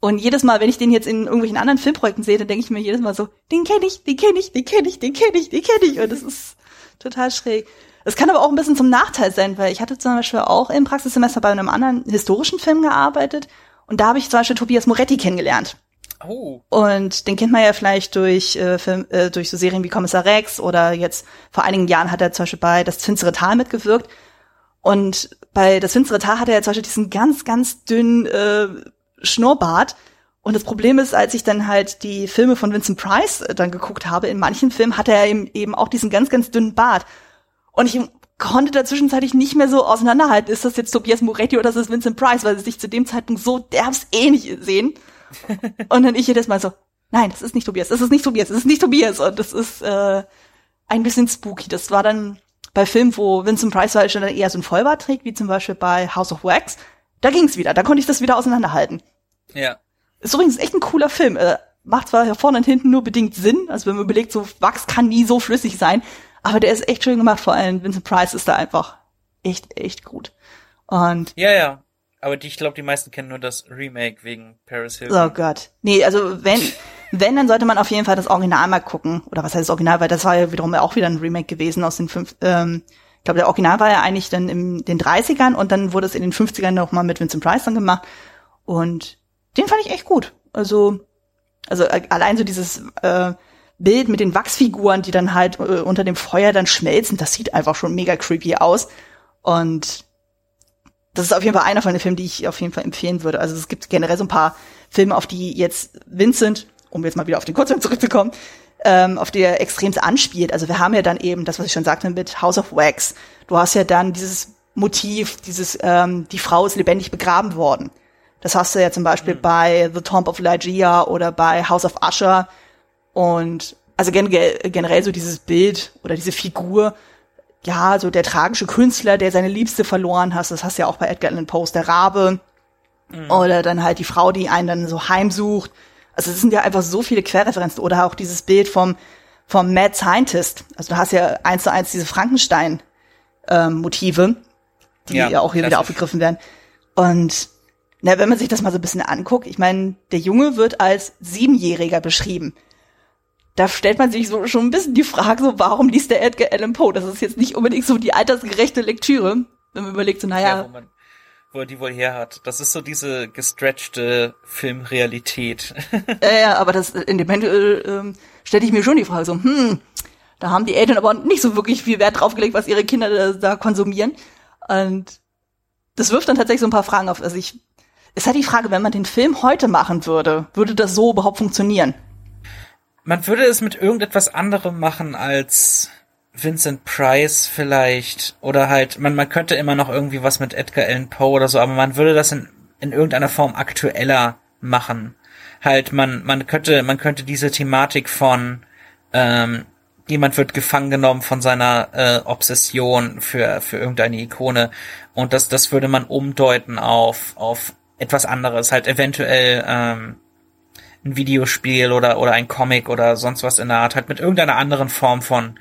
Und jedes Mal, wenn ich den jetzt in irgendwelchen anderen Filmprojekten sehe, dann denke ich mir jedes Mal so, den kenne ich, den kenne ich, den kenne ich, den kenne ich, den kenne ich. Und das ist total schräg. Es kann aber auch ein bisschen zum Nachteil sein, weil ich hatte zum Beispiel auch im Praxissemester bei einem anderen historischen Film gearbeitet und da habe ich zum Beispiel Tobias Moretti kennengelernt. Oh. Und den kennt man ja vielleicht durch, äh, Film, äh, durch so Serien wie Kommissar Rex oder jetzt vor einigen Jahren hat er zum Beispiel bei Das finstere Tal mitgewirkt. Und bei Das finstere Tal hat er ja zum Beispiel diesen ganz, ganz dünnen äh, Schnurrbart. Und das Problem ist, als ich dann halt die Filme von Vincent Price äh, dann geguckt habe, in manchen Filmen hat er eben, eben auch diesen ganz, ganz dünnen Bart. Und ich konnte da zwischenzeitlich nicht mehr so auseinanderhalten, ist das jetzt Tobias Moretti oder ist das Vincent Price, weil sie sich zu dem Zeitpunkt so derbs ähnlich sehen. *laughs* und dann ich jedes Mal so, nein, das ist nicht Tobias, das ist nicht Tobias, das ist nicht Tobias. Und das ist äh, ein bisschen spooky. Das war dann bei Filmen, wo Vincent Price halt schon eher so ein Vollbart trägt, wie zum Beispiel bei House of Wax. Da ging's wieder, da konnte ich das wieder auseinanderhalten. Ja. Ist übrigens echt ein cooler Film. Äh, macht zwar vorne und hinten nur bedingt Sinn, also wenn man überlegt, so Wachs kann nie so flüssig sein, aber der ist echt schön gemacht, vor allem Vincent Price ist da einfach echt, echt gut. Und ja, ja. Aber die, ich glaube, die meisten kennen nur das Remake wegen Paris Hilton. Oh Gott. Nee, also wenn, *laughs* wenn, dann sollte man auf jeden Fall das Original mal gucken. Oder was heißt das Original, weil das war ja wiederum auch wieder ein Remake gewesen aus den fünf, ähm, ich glaube, der Original war ja eigentlich dann in den 30ern und dann wurde es in den 50ern nochmal mit Vincent Price dann gemacht. Und den fand ich echt gut. Also, also äh, allein so dieses äh, Bild mit den Wachsfiguren, die dann halt äh, unter dem Feuer dann schmelzen, das sieht einfach schon mega creepy aus. Und das ist auf jeden Fall einer von den Filmen, die ich auf jeden Fall empfehlen würde. Also es gibt generell so ein paar Filme, auf die jetzt Vincent, um jetzt mal wieder auf den Kurzfilm zurückzukommen, ähm, auf die er extremst anspielt. Also wir haben ja dann eben das, was ich schon sagte mit House of Wax. Du hast ja dann dieses Motiv, dieses, ähm, die Frau ist lebendig begraben worden. Das hast du ja zum Beispiel mhm. bei The Tomb of Lygia oder bei House of Usher. Und also generell so dieses Bild oder diese Figur, ja, so der tragische Künstler, der seine Liebste verloren hat, das hast du ja auch bei Edgar Allan Poe, der Rabe. Mhm. Oder dann halt die Frau, die einen dann so heimsucht. Also es sind ja einfach so viele Querreferenzen. Oder auch dieses Bild vom, vom Mad Scientist. Also du hast ja eins zu eins diese Frankenstein-Motive, ähm, die ja, ja auch hier wieder aufgegriffen werden. Und na, wenn man sich das mal so ein bisschen anguckt, ich meine, der Junge wird als Siebenjähriger beschrieben da stellt man sich so schon ein bisschen die Frage, so warum liest der Edgar Allan Poe? Das ist jetzt nicht unbedingt so die altersgerechte Lektüre, wenn man überlegt, so naja. Ja, wo, er die wohl her hat. Das ist so diese gestretchte Filmrealität. *laughs* ja, ja, aber das in dem Moment äh, äh, stelle ich mir schon die Frage, so, hm, da haben die Eltern aber nicht so wirklich viel Wert drauf gelegt, was ihre Kinder da, da konsumieren. Und das wirft dann tatsächlich so ein paar Fragen auf. Also ich, ist halt die Frage, wenn man den Film heute machen würde, würde das so überhaupt funktionieren? man würde es mit irgendetwas anderem machen als Vincent Price vielleicht oder halt man man könnte immer noch irgendwie was mit Edgar Allan Poe oder so, aber man würde das in in irgendeiner Form aktueller machen. Halt man man könnte man könnte diese Thematik von ähm, jemand wird gefangen genommen von seiner äh, Obsession für für irgendeine Ikone und das das würde man umdeuten auf auf etwas anderes, halt eventuell ähm, ein Videospiel oder, oder ein Comic oder sonst was in der Art, halt mit irgendeiner anderen Form von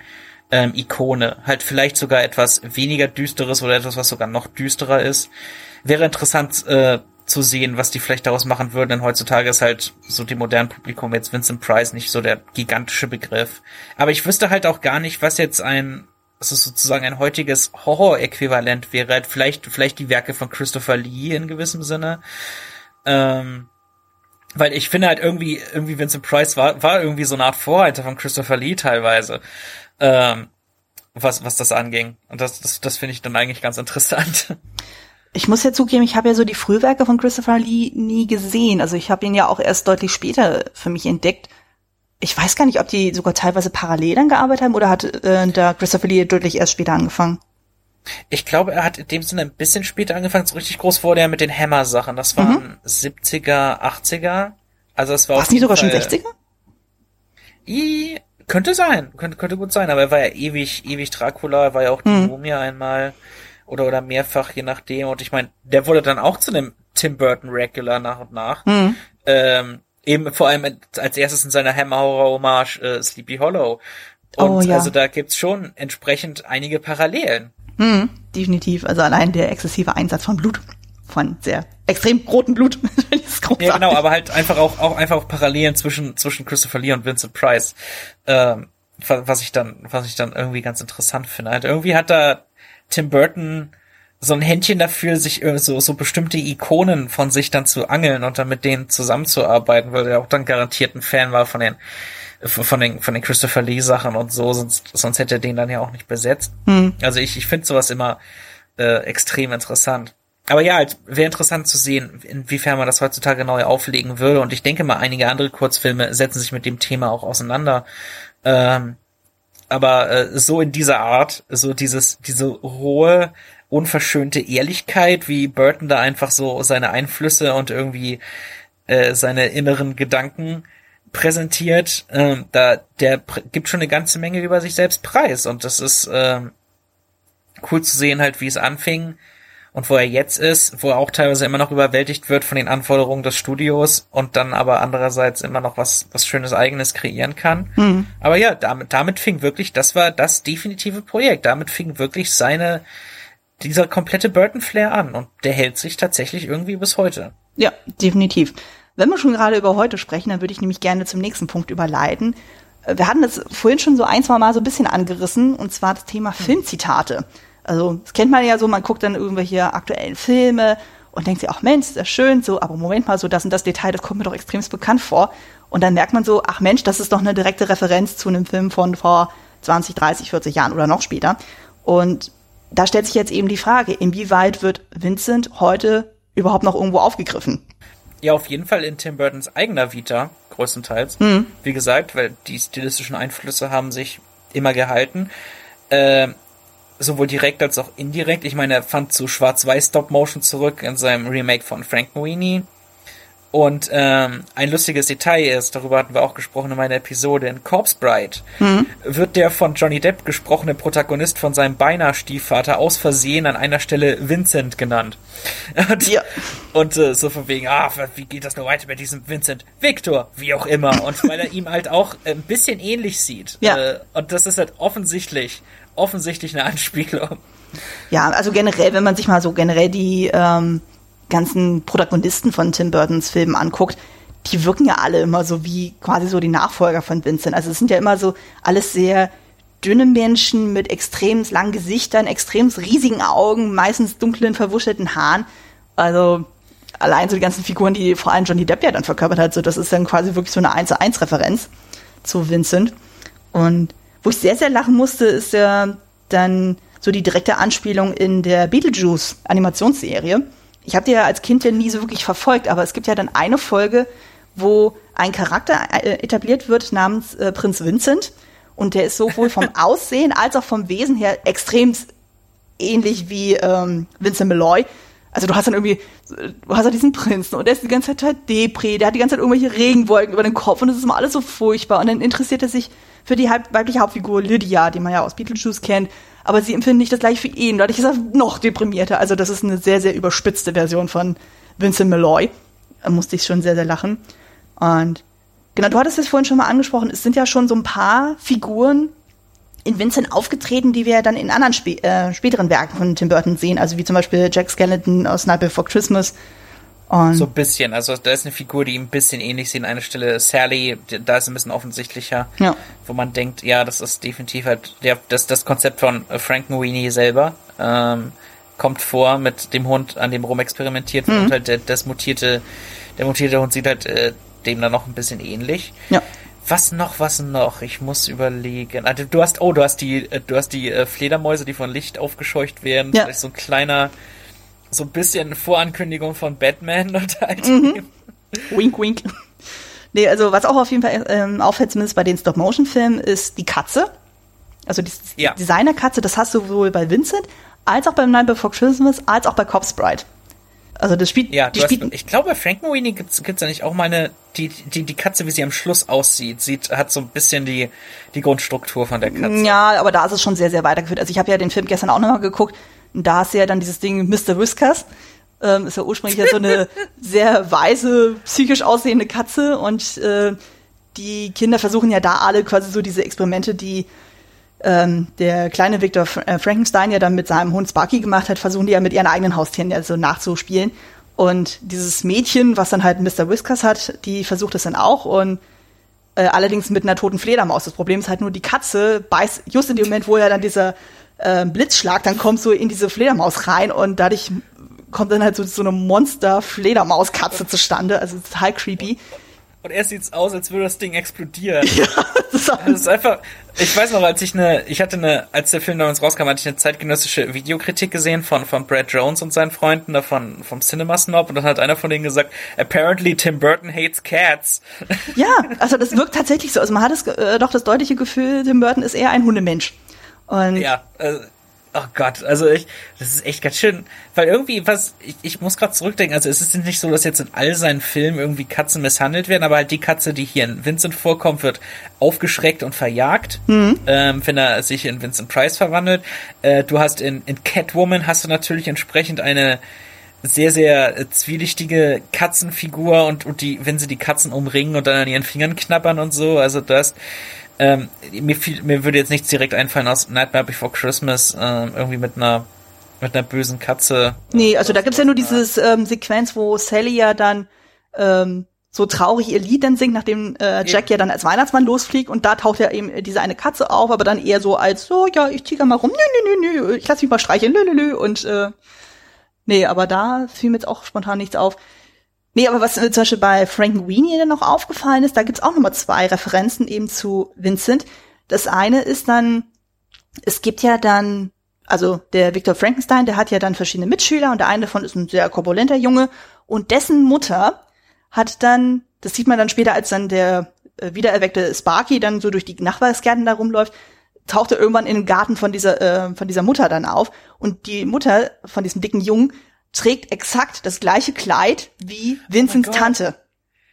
ähm, Ikone. Halt vielleicht sogar etwas weniger düsteres oder etwas, was sogar noch düsterer ist. Wäre interessant äh, zu sehen, was die vielleicht daraus machen würden, denn heutzutage ist halt so dem modernen Publikum jetzt Vincent Price nicht so der gigantische Begriff. Aber ich wüsste halt auch gar nicht, was jetzt ein also sozusagen ein heutiges Horror-Äquivalent wäre, halt vielleicht, vielleicht die Werke von Christopher Lee in gewissem Sinne. Ähm, weil ich finde halt irgendwie, irgendwie Vincent Price war, war irgendwie so eine Art Vorreiter von Christopher Lee teilweise, ähm, was, was das anging. Und das, das, das finde ich dann eigentlich ganz interessant. Ich muss ja zugeben, ich habe ja so die Frühwerke von Christopher Lee nie gesehen. Also ich habe ihn ja auch erst deutlich später für mich entdeckt. Ich weiß gar nicht, ob die sogar teilweise parallel dann gearbeitet haben oder hat äh, da Christopher Lee deutlich erst später angefangen. Ich glaube, er hat in dem Sinne ein bisschen später angefangen. So richtig groß wurde er mit den Hammer-Sachen. Das waren mhm. 70er, 80er. Also es war. War es nicht sogar Fall, schon 60er? I, könnte sein, könnte, könnte gut sein. Aber er war ja ewig, ewig Dracula. Er war ja auch die mhm. Mumie einmal oder oder mehrfach, je nachdem. Und ich meine, der wurde dann auch zu einem Tim Burton Regular nach und nach. Mhm. Ähm, eben vor allem als erstes in seiner Hammer Horror Hommage äh, Sleepy Hollow. Und oh, ja. also da gibt's schon entsprechend einige Parallelen. Hm, definitiv. Also allein der exzessive Einsatz von Blut. Von sehr extrem rotem Blut. *laughs* ja, genau, aber halt einfach auch, auch einfach auch Parallelen zwischen, zwischen Christopher Lee und Vincent Price. Ähm, was ich dann, was ich dann irgendwie ganz interessant finde. Halt irgendwie hat da Tim Burton so ein Händchen dafür, sich so, so bestimmte Ikonen von sich dann zu angeln und dann mit denen zusammenzuarbeiten, weil er auch dann garantiert ein Fan war von den von den, von den Christopher Lee Sachen und so, sonst, sonst hätte er den dann ja auch nicht besetzt. Hm. Also ich, ich finde sowas immer äh, extrem interessant. Aber ja, halt, wäre interessant zu sehen, inwiefern man das heutzutage neu auflegen würde. Und ich denke mal, einige andere Kurzfilme setzen sich mit dem Thema auch auseinander. Ähm, aber äh, so in dieser Art, so dieses, diese rohe, unverschönte Ehrlichkeit, wie Burton da einfach so seine Einflüsse und irgendwie äh, seine inneren Gedanken präsentiert, ähm, da der gibt schon eine ganze Menge über sich selbst preis und das ist ähm, cool zu sehen halt, wie es anfing und wo er jetzt ist, wo er auch teilweise immer noch überwältigt wird von den Anforderungen des Studios und dann aber andererseits immer noch was was schönes eigenes kreieren kann. Mhm. Aber ja, damit damit fing wirklich, das war das definitive Projekt. Damit fing wirklich seine dieser komplette Burton-Flair an und der hält sich tatsächlich irgendwie bis heute. Ja, definitiv. Wenn wir schon gerade über heute sprechen, dann würde ich nämlich gerne zum nächsten Punkt überleiten. Äh, wir hatten das vorhin schon so ein, zwei Mal so ein bisschen angerissen, und zwar das Thema Filmzitate. Also, das kennt man ja so, man guckt dann irgendwelche aktuellen Filme und denkt sich, ach Mensch, ist das schön, so, aber Moment mal, so das und das Detail, das kommt mir doch extrem bekannt vor. Und dann merkt man so, ach Mensch, das ist doch eine direkte Referenz zu einem Film von vor 20, 30, 40 Jahren oder noch später. Und da stellt sich jetzt eben die Frage, inwieweit wird Vincent heute überhaupt noch irgendwo aufgegriffen? Ja, auf jeden Fall in Tim Burtons eigener Vita, größtenteils. Mhm. Wie gesagt, weil die stilistischen Einflüsse haben sich immer gehalten. Äh, sowohl direkt als auch indirekt. Ich meine, er fand zu Schwarz-Weiß Stop-Motion zurück in seinem Remake von Frank Moini. Und ähm, ein lustiges Detail ist, darüber hatten wir auch gesprochen in meiner Episode, in Corpse Bride mhm. wird der von Johnny Depp gesprochene Protagonist von seinem beinahe Stiefvater aus Versehen an einer Stelle Vincent genannt. *laughs* Und, ja. und äh, so von wegen, ah, wie geht das nur weiter mit diesem Vincent? Victor, wie auch immer. Und weil er ihm halt auch ein bisschen ähnlich sieht. Ja. Äh, und das ist halt offensichtlich, offensichtlich eine Anspielung. Ja, also generell, wenn man sich mal so generell die ähm, ganzen Protagonisten von Tim Burtons Filmen anguckt, die wirken ja alle immer so wie quasi so die Nachfolger von Vincent. Also es sind ja immer so alles sehr dünne Menschen mit extrem langen Gesichtern, extrem riesigen Augen, meistens dunklen, verwuschelten Haaren. Also allein so die ganzen Figuren, die vor allem Johnny Depp ja dann verkörpert hat, so das ist dann quasi wirklich so eine 1 zu 1 Referenz zu Vincent. Und wo ich sehr, sehr lachen musste, ist ja dann so die direkte Anspielung in der Beetlejuice Animationsserie ich habe die ja als Kind ja nie so wirklich verfolgt, aber es gibt ja dann eine Folge, wo ein Charakter äh, etabliert wird namens äh, Prinz Vincent. Und der ist sowohl vom *laughs* Aussehen als auch vom Wesen her extrem ähnlich wie ähm, Vincent Malloy. Also du hast dann irgendwie, du hast ja diesen Prinzen und der ist die ganze Zeit halt Depri, der hat die ganze Zeit irgendwelche Regenwolken über den Kopf und das ist immer alles so furchtbar. Und dann interessiert er sich für die weibliche Hauptfigur Lydia, die man ja aus Beetlejuice kennt, aber sie empfinden nicht das gleiche für ihn. Dadurch ist er noch deprimierter. Also das ist eine sehr, sehr überspitzte Version von Vincent Malloy. Da musste ich schon sehr, sehr lachen. Und genau, du hattest es vorhin schon mal angesprochen, es sind ja schon so ein paar Figuren in Vincent aufgetreten, die wir dann in anderen spä äh, späteren Werken von Tim Burton sehen, also wie zum Beispiel Jack Skeleton aus Night Before Christmas und so ein bisschen. Also da ist eine Figur, die ihm ein bisschen ähnlich sieht. An einer Stelle Sally, da ist ein bisschen offensichtlicher, ja. wo man denkt, ja, das ist definitiv halt der, das, das Konzept von Frank Moini selber. Ähm, kommt vor mit dem Hund, an dem rumexperimentiert wird mhm. und halt der, das mutierte, der mutierte Hund sieht halt äh, dem dann noch ein bisschen ähnlich. Ja. Was noch, was noch? Ich muss überlegen. Also, du hast, oh, du hast die, äh, du hast die äh, Fledermäuse, die von Licht aufgescheucht werden. Ja. Vielleicht so ein kleiner, so ein bisschen Vorankündigung von Batman und halt. Mhm. wink, wink. Nee, also was auch auf jeden Fall ähm, auffällt, zumindest bei den Stop-Motion-Filmen, ist die Katze. Also die ja. Designer-Katze, das hast du sowohl bei Vincent, als auch beim Night Before Christmas, als auch bei Cop Sprite. Also das spielt. Ja, die spielt, hast, ich glaube, bei Frank Moini gibt's gibt's ja nicht auch mal eine, die, die, die Katze, wie sie am Schluss aussieht, sieht, hat so ein bisschen die, die Grundstruktur von der Katze. Ja, aber da ist es schon sehr, sehr weitergeführt. Also ich habe ja den Film gestern auch nochmal geguckt. Und da ist ja dann dieses Ding Mr. Whiskers. Ähm, ist ja ursprünglich ja so eine *laughs* sehr weise, psychisch aussehende Katze und äh, die Kinder versuchen ja da alle quasi so diese Experimente, die ähm, der kleine Victor äh, Frankenstein ja dann mit seinem Hund Sparky gemacht hat, versuchen die ja mit ihren eigenen Haustieren ja so nachzuspielen. Und dieses Mädchen, was dann halt Mr. Whiskers hat, die versucht es dann auch und äh, allerdings mit einer toten Fledermaus. Das Problem ist halt nur, die Katze beißt just in dem Moment, wo ja dann dieser äh, Blitzschlag, dann kommst du in diese Fledermaus rein und dadurch kommt dann halt so, so eine Monster-Fledermauskatze zustande. Also total creepy. Und erst sieht's aus, als würde das Ding explodieren. *laughs* Ja, das ist, das ist einfach. Ich weiß noch, als ich eine, ich hatte eine, als der Film damals rauskam, hatte ich eine zeitgenössische Videokritik gesehen von von Brad Jones und seinen Freunden davon vom Cinema Snob und dann hat einer von denen gesagt, apparently Tim Burton hates cats. Ja, also das wirkt tatsächlich so. Also man hat es äh, doch das deutliche Gefühl, Tim Burton ist eher ein Hundemensch. Und ja, äh, oh Gott, also ich, das ist echt ganz schön, weil irgendwie was, ich, ich muss gerade zurückdenken, also es ist nicht so, dass jetzt in all seinen Filmen irgendwie Katzen misshandelt werden, aber halt die Katze, die hier in Vincent vorkommt, wird aufgeschreckt und verjagt, mhm. ähm, wenn er sich in Vincent Price verwandelt. Äh, du hast in, in Catwoman hast du natürlich entsprechend eine sehr, sehr äh, zwielichtige Katzenfigur und, und die, wenn sie die Katzen umringen und dann an ihren Fingern knabbern und so, also das ähm, mir, fiel, mir würde jetzt nichts direkt einfallen aus Nightmare Before Christmas, äh, irgendwie mit einer mit einer bösen Katze. Nee, also da gibt's ja nur dieses ähm, Sequenz, wo Sally ja dann ähm, so traurig ihr Lied dann singt, nachdem äh, Jack ja dann als Weihnachtsmann losfliegt und da taucht ja eben diese eine Katze auf, aber dann eher so als so, ja, ich tiger mal rum, nö, nö, nö, nö, ich lass mich mal streicheln, nö, nö, nö und äh, nee, aber da fiel mir jetzt auch spontan nichts auf. Nee, aber was äh, zum Beispiel bei Frank Weenie dann noch aufgefallen ist, da gibt's auch nochmal zwei Referenzen eben zu Vincent. Das eine ist dann, es gibt ja dann, also der Victor Frankenstein, der hat ja dann verschiedene Mitschüler und der eine davon ist ein sehr korpulenter Junge und dessen Mutter hat dann, das sieht man dann später, als dann der äh, wiedererweckte Sparky dann so durch die Nachbarsgärten da rumläuft, taucht er irgendwann in den Garten von dieser, äh, von dieser Mutter dann auf. Und die Mutter von diesem dicken Jungen trägt exakt das gleiche Kleid wie Vincents Oh Tante.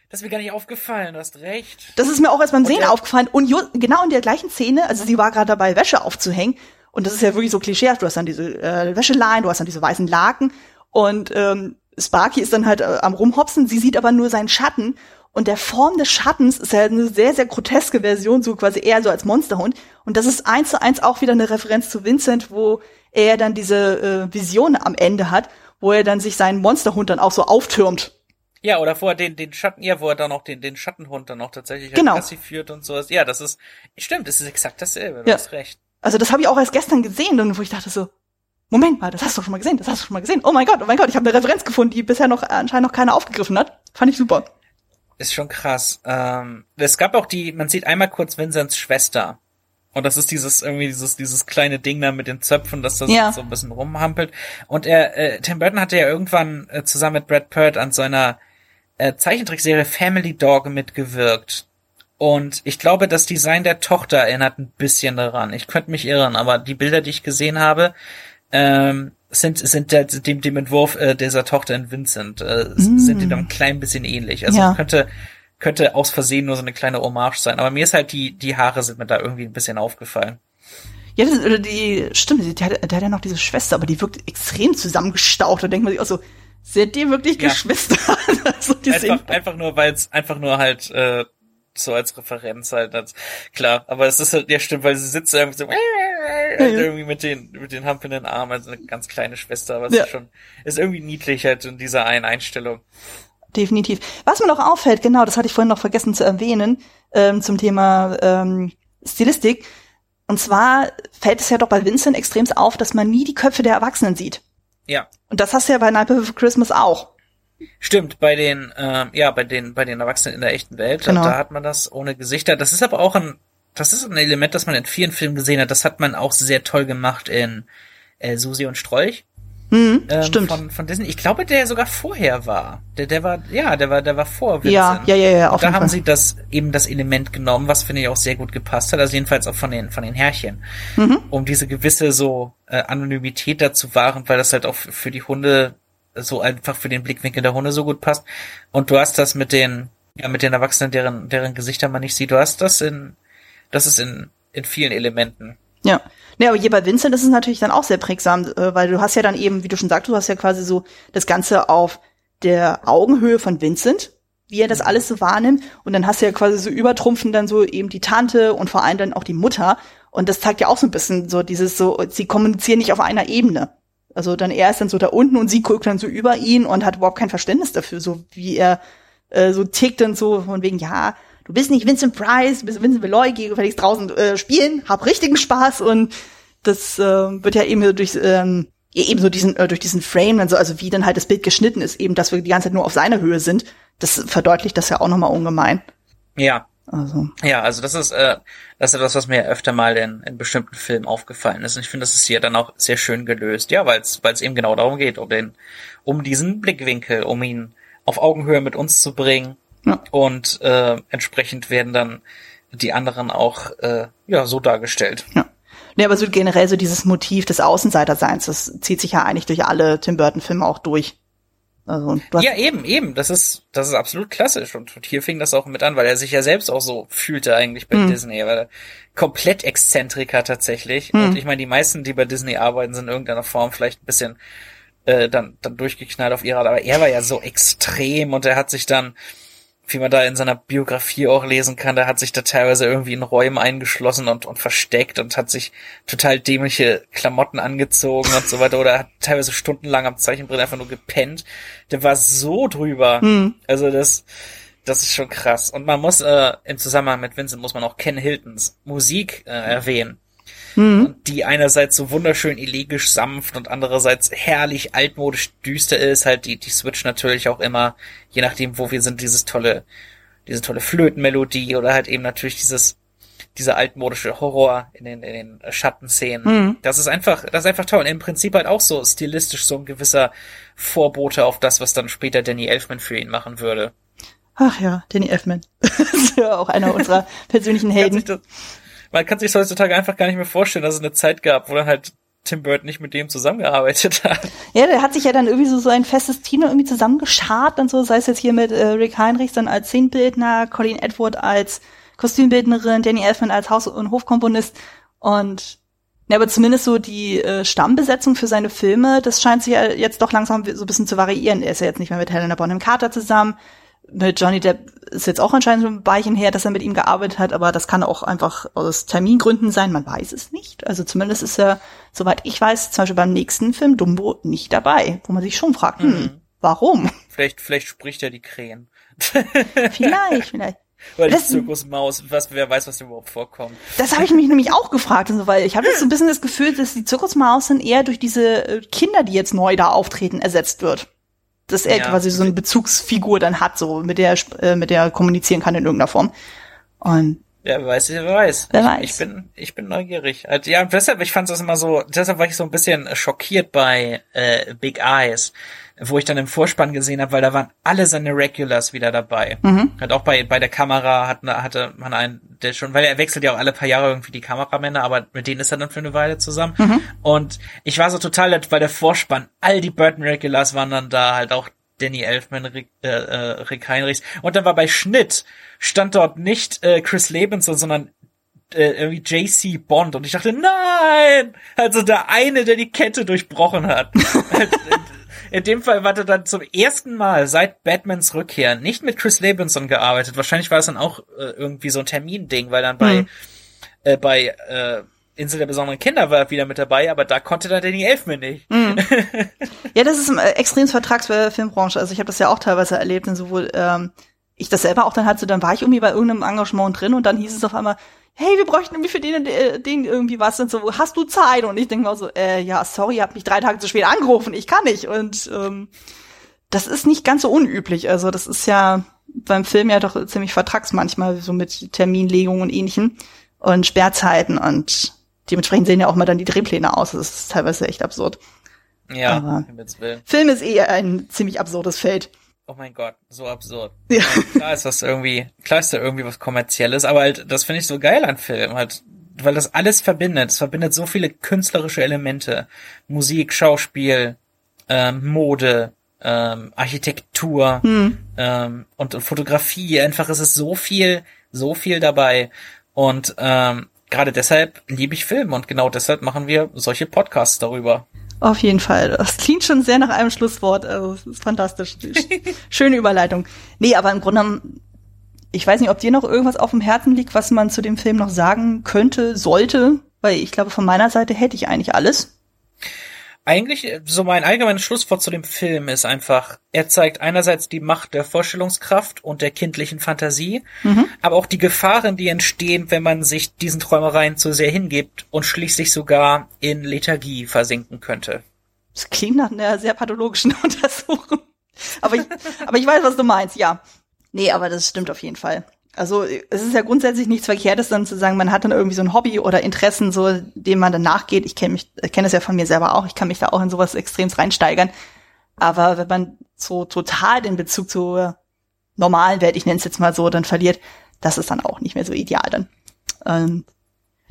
Das ist mir gar nicht aufgefallen, du hast recht. Das ist mir auch erst beim Sehen aufgefallen. Und genau in der gleichen Szene, also sie war gerade dabei, Wäsche aufzuhängen. Und das ist ja wirklich so klischeehaft. Du hast dann diese äh, Wäscheleien, du hast dann diese weißen Laken. Und ähm, Sparky ist dann halt äh, am rumhopsen. Sie sieht aber nur seinen Schatten. Und der Form des Schattens ist ja eine sehr, sehr groteske Version, so quasi eher so als Monsterhund. Und das ist eins zu eins auch wieder eine Referenz zu Vincent, wo er dann diese äh, Vision am Ende hat, wo er dann sich seinen Monsterhund dann auch so auftürmt. Ja, oder wo er den, den Schatten, ja, wo er dann noch den, den Schattenhund dann noch tatsächlich Genau. genau. Gassi führt und sowas. Ja, das ist, stimmt, es ist exakt dasselbe, du Ja. hast recht. Also das habe ich auch erst gestern gesehen, und wo ich dachte so, Moment mal, das hast du schon mal gesehen, das hast du schon mal gesehen. Oh mein Gott, oh mein Gott, ich habe eine Referenz gefunden, die bisher noch anscheinend noch keiner aufgegriffen hat. Fand ich super. Ist schon krass. Ähm, es gab auch die, man sieht einmal kurz Vincents Schwester. Und das ist dieses, irgendwie dieses, dieses kleine Ding da mit den Zöpfen, das da Ja. so ein bisschen rumhampelt. Und er, äh, Tim Burton hatte ja irgendwann äh, zusammen mit Brad Pitt an so einer äh, Zeichentrickserie Family Dog mitgewirkt. Und ich glaube, das Design der Tochter erinnert ein bisschen daran. Ich könnte mich irren, aber die Bilder, die ich gesehen habe, ähm, sind, sind der, dem, dem Entwurf äh, dieser Tochter in Vincent, äh, Mm. sind die dann ein klein bisschen ähnlich. Also Ja. könnte, könnte aus Versehen nur so eine kleine Hommage sein. Aber mir ist halt die, die Haare sind mir da irgendwie ein bisschen aufgefallen. Ja, das, oder die, stimmt, die, der, hat- der hat ja noch diese Schwester, aber die wirkt extrem zusammengestaucht. Da denkt man sich auch so, sind die wirklich Ja. Geschwister? *laughs* also, die sehen, Einfach, einfach nur, weil es einfach nur halt äh, so als Referenz halt als, klar, aber es ist halt, ja stimmt, weil sie sitzt irgendwie so *laughs* halt irgendwie mit den mit den hampelnden Armen, also eine ganz kleine Schwester, aber es Ja. ist schon ist irgendwie niedlich halt in dieser einen Einstellung. Definitiv. Was mir noch auffällt, genau, das hatte ich vorhin noch vergessen zu erwähnen, ähm, zum Thema ähm, Stilistik. Und zwar fällt es ja doch bei Vincent extremst auf, dass man nie die Köpfe der Erwachsenen sieht. Ja, Und das hast du ja bei Nightmare Before Christmas auch. stimmt. Bei den ähm, ja bei den bei den Erwachsenen in der echten Welt, Genau. da hat man das ohne Gesichter. Das ist aber auch ein das ist ein Element, das man in vielen Filmen gesehen hat. Das hat man auch sehr toll gemacht in äh, Susi und Strolch. Hm, ähm, stimmt. Von, von Disney. Ich glaube, der sogar vorher war. Der, der war, ja, der war, der war vor Vincent. Ja, ja, ja, ja, auf Und da haben Fall. sie das, eben das Element genommen, was finde ich auch sehr gut gepasst hat. Also jedenfalls auch von den, von den Herrchen. Mhm. Um diese gewisse so, äh, Anonymität da zu wahren, weil das halt auch für, für die Hunde so einfach für den Blickwinkel der Hunde so gut passt. Und du hast das mit den, ja, mit den Erwachsenen, deren, deren Gesichter man nicht sieht. Du hast das in, das ist in, in vielen Elementen. Ja. Nee, aber hier bei Vincent ist es natürlich dann auch sehr prägsam, äh, weil du hast ja dann eben, wie du schon sagst, du hast ja quasi so das Ganze auf der Augenhöhe von Vincent, wie er das alles so wahrnimmt. Und dann hast du ja quasi so übertrumpfen dann so eben die Tante und vor allem dann auch die Mutter. Und das zeigt ja auch so ein bisschen so dieses so, sie kommunizieren nicht auf einer Ebene. Also dann er ist dann so da unten und sie guckt dann so über ihn und hat überhaupt kein Verständnis dafür, so wie er äh, so tickt und so von wegen, ja, du bist nicht Vincent Price, du bist Vincent Veloy, geh gefälligst draußen äh, spielen, hab richtigen Spaß und das äh, wird ja eben so durch ähm, eben so diesen äh, durch diesen Frame dann so, also wie dann halt das Bild geschnitten ist, eben, dass wir die ganze Zeit nur auf seiner Höhe sind, das verdeutlicht das ja auch nochmal ungemein. Ja, Also Ja, also das ist, äh, das ist etwas, was mir öfter mal in, in bestimmten Filmen aufgefallen ist. Und ich finde, das ist hier dann auch sehr schön gelöst. Ja, weil es weil es eben genau darum geht, um den, um diesen Blickwinkel, um ihn auf Augenhöhe mit uns zu bringen. Ja. Und äh, entsprechend werden dann die anderen auch äh, ja so dargestellt. Ja. Nee, aber so generell so dieses Motiv des Außenseiterseins, das zieht sich ja eigentlich durch alle Tim Burton Filme auch durch. Also Ja, eben, eben. Das ist, das ist absolut klassisch. Und, und hier fing das auch mit an, weil er sich ja selbst auch so fühlte eigentlich bei Hm. Disney. Er war komplett Exzentriker tatsächlich. Hm. Und ich meine, die meisten, die bei Disney arbeiten, sind in irgendeiner Form vielleicht ein bisschen äh, dann, dann durchgeknallt auf ihre Art. Aber er war ja so extrem und er hat sich dann wie man da in seiner Biografie auch lesen kann, da hat sich da teilweise irgendwie in Räumen eingeschlossen und, und versteckt und hat sich total dämliche Klamotten angezogen und so weiter oder hat teilweise stundenlang am Zeichenbrett einfach nur gepennt. Der war so drüber. Hm. Also das, das ist schon krass. Und man muss äh, im Zusammenhang mit Vincent muss man auch Ken Hiltons Musik äh, erwähnen. Mhm. Die einerseits so wunderschön elegisch sanft und andererseits herrlich altmodisch düster ist, halt die, die Switch natürlich auch immer, je nachdem, wo wir sind, dieses tolle, diese tolle Flötenmelodie oder halt eben natürlich dieses, dieser altmodische Horror in den, in den Schattenszenen. Mhm. Das ist einfach, das ist einfach toll. Und im Prinzip halt auch so stilistisch so ein gewisser Vorbote auf das, was dann später Danny Elfman für ihn machen würde. Ach ja, Danny Elfman. *laughs* ist ja auch einer unserer persönlichen Helden man kann sich heutzutage einfach gar nicht mehr vorstellen, dass es eine Zeit gab, wo dann halt Tim Burton nicht mit dem zusammengearbeitet hat. Ja, der hat sich ja dann irgendwie so, so ein festes Team irgendwie zusammengeschart und so, sei es jetzt hier mit äh, Rick Heinrichs dann als Szenenbildner, Colleen Edward als Kostümbildnerin, Danny Elfman als Haus- und Hofkomponist und ja, aber zumindest so die äh, Stammbesetzung für seine Filme, das scheint sich ja jetzt doch langsam so ein bisschen zu variieren. Er ist ja jetzt nicht mehr mit Helena Bonham Carter zusammen mit Johnny Depp ist jetzt auch anscheinend schon ein Weilchen her, dass er mit ihm gearbeitet hat, aber das kann auch einfach aus Termingründen sein, man weiß es nicht. Also zumindest ist er, soweit ich weiß, zum Beispiel beim nächsten Film Dumbo nicht dabei, wo man sich schon fragt, hm, mhm. warum? Vielleicht, vielleicht spricht er die Krähen. *laughs* vielleicht, vielleicht. *laughs* Weil die Zirkusmaus, was, wer weiß, was überhaupt vorkommt. Das habe ich mich nämlich auch gefragt, und so, weil ich habe jetzt so ein bisschen das Gefühl, dass die Zirkusmaus dann eher durch diese äh, Kinder, die jetzt neu da auftreten, ersetzt wird dass er ja. quasi so eine Bezugsfigur dann hat, so mit der äh, mit der kommunizieren kann in irgendeiner Form. Und ja, wer weiß, wer weiß. Wer ich, weiß. ich bin, ich bin neugierig. Also, ja, deshalb, ich fand das immer so, deshalb war ich so ein bisschen schockiert bei äh, Big Eyes, wo ich dann im Vorspann gesehen habe, weil da waren alle seine Regulars wieder dabei. Mhm. Hat auch bei bei der Kamera hat, hatte man einen, der schon, weil er wechselt ja auch alle paar Jahre irgendwie die Kameramänner, aber mit denen ist er dann für eine Weile zusammen. Mhm. Und ich war so total, weil der Vorspann, all die Burton Regulars waren dann da halt auch Danny Elfman, Rick, äh, äh, Rick Heinrichs. Und dann war bei Schnitt, stand dort nicht äh, Chris Lebenson, sondern äh, irgendwie JC Bond. Und ich dachte, nein! Also der eine, der die Kette durchbrochen hat. *laughs* In dem Fall war er dann zum ersten Mal seit Batmans Rückkehr nicht mit Chris Lebenson gearbeitet. Wahrscheinlich war es dann auch äh, irgendwie so ein Terminding, weil dann bei, mhm. äh, bei äh, Insel der besonderen Kinder war wieder mit dabei, aber da konnte dann Danny Elfman nicht. Mhm. *laughs* ja, das ist ein Vertrags für Filmbranche. Also ich habe das ja auch teilweise erlebt, und sowohl ähm, ich das selber auch dann hatte, dann war ich irgendwie bei irgendeinem Engagement drin und dann hieß es auf einmal, hey, wir bräuchten irgendwie für den, äh, den irgendwie was und so, hast du Zeit? Und ich denke mal so, äh, ja, sorry, ihr habt mich drei Tage zu spät angerufen, ich kann nicht. Und ähm, das ist nicht ganz so unüblich. Also das ist ja beim Film ja doch ziemlich vertrags manchmal, so mit Terminlegungen und ähnlichem und Sperrzeiten und dementsprechend sehen ja auch mal dann die Drehpläne aus. Das ist teilweise echt absurd. Ja, Aber Film ist eh ein ziemlich absurdes Feld. Oh mein Gott, so absurd. Ja. ja. Klar ist das irgendwie, klar ist da irgendwie was kommerzielles, aber halt, das finde ich so geil an Film, halt, weil das alles verbindet. Es verbindet so viele künstlerische Elemente. Musik, Schauspiel, ähm, Mode, ähm, Architektur hm. ähm, und, und Fotografie. Einfach ist es so viel, so viel dabei. Und ähm, gerade deshalb liebe ich Film und genau deshalb machen wir solche Podcasts darüber. Auf jeden Fall. Das klingt schon sehr nach einem Schlusswort. Also, es ist fantastisch. *laughs* Schöne Überleitung. Nee, aber im Grunde, ich weiß nicht, ob dir noch irgendwas auf dem Herzen liegt, was man zu dem Film noch sagen könnte, sollte, weil ich glaube, von meiner Seite hätte ich eigentlich alles eigentlich so mein allgemeines Schlusswort zu dem Film ist einfach, er zeigt einerseits die Macht der Vorstellungskraft und der kindlichen Fantasie, mhm. aber auch die Gefahren, die entstehen, wenn man sich diesen Träumereien zu sehr hingibt und schließlich sogar in Lethargie versinken könnte. Das klingt nach einer sehr pathologischen *laughs* Untersuchung. Aber ich, aber ich weiß, was du meinst, ja. Nee, aber das stimmt auf jeden Fall. Also es ist ja grundsätzlich nichts Verkehrtes, dann zu sagen, man hat dann irgendwie so ein Hobby oder Interessen, so dem man dann nachgeht. Ich kenne mich, kenne es ja von mir selber auch. Ich kann mich da auch in sowas extremst reinsteigern. Aber wenn man so total den Bezug zur normalen Welt, ich nenne es jetzt mal so, dann verliert, das ist dann auch nicht mehr so ideal dann. Ähm,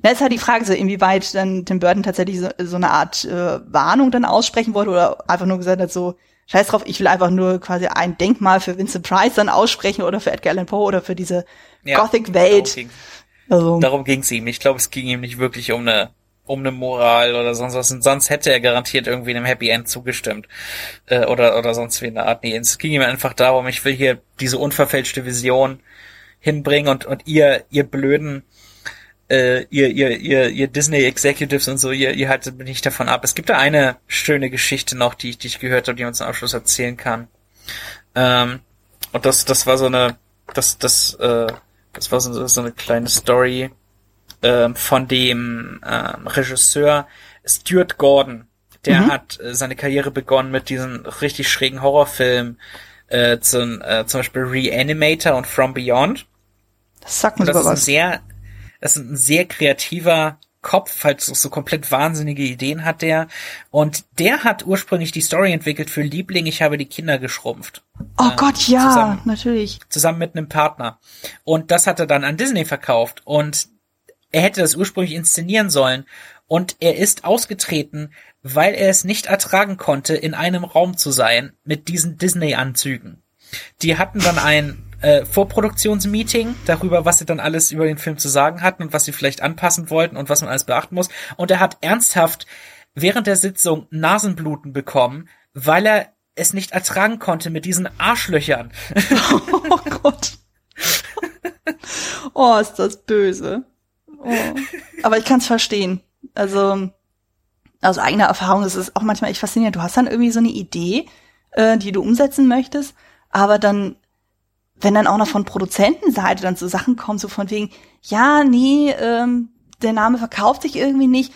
na, ist halt die Frage, so inwieweit dann Tim Burton tatsächlich so, so eine Art äh, Warnung dann aussprechen wollte oder einfach nur gesagt hat, so, scheiß drauf, ich will einfach nur quasi ein Denkmal für Vincent Price dann aussprechen oder für Edgar Allan Poe oder für diese ja, Gothic-Welt. Also, darum ging es ihm. Ich glaube, es ging ihm nicht wirklich um eine um eine Moral oder sonst was. Und sonst hätte er garantiert irgendwie einem Happy End zugestimmt. Äh, oder, oder sonst wie in der Art. Nee, es ging ihm einfach darum, ich will hier diese unverfälschte Vision hinbringen und, und ihr, ihr blöden, äh, ihr, ihr, ihr, ihr Disney Executives und so, ihr, ihr haltet mich nicht davon ab. Es gibt da eine schöne Geschichte noch, die, die ich gehört habe, die man zum Abschluss erzählen kann. Ähm, und das, das war so eine, das, das, äh, das war so, so eine kleine Story äh, von dem äh, Regisseur Stuart Gordon. Der mhm. hat äh, seine Karriere begonnen mit diesen richtig schrägen Horrorfilmen, äh, zum, äh, zum Beispiel Reanimator und From Beyond. Das sagt mir sogar was. Sehr, das ist ein sehr kreativer Kopf, halt so, so komplett wahnsinnige Ideen hat der. Und der hat ursprünglich die Story entwickelt für Liebling, ich habe die Kinder geschrumpft. Oh äh, Gott, ja, zusammen, natürlich. Zusammen mit einem Partner. Und das hat er dann an Disney verkauft. Und er hätte das ursprünglich inszenieren sollen. Und er ist ausgetreten, weil er es nicht ertragen konnte, in einem Raum zu sein mit diesen Disney-Anzügen. Die hatten dann ein äh, Vorproduktionsmeeting darüber, was sie dann alles über den Film zu sagen hatten und was sie vielleicht anpassen wollten und was man alles beachten muss. Und er hat ernsthaft während der Sitzung Nasenbluten bekommen, weil er es nicht ertragen konnte mit diesen Arschlöchern. Oh Gott. Oh, ist das böse. Oh. Aber ich kann es verstehen. Also aus eigener Erfahrung ist es auch manchmal echt faszinierend. Du hast dann irgendwie so eine Idee, äh, die du umsetzen möchtest, aber dann wenn dann auch noch von Produzentenseite dann so Sachen kommen, so von wegen, ja, nee, ähm, der Name verkauft sich irgendwie nicht,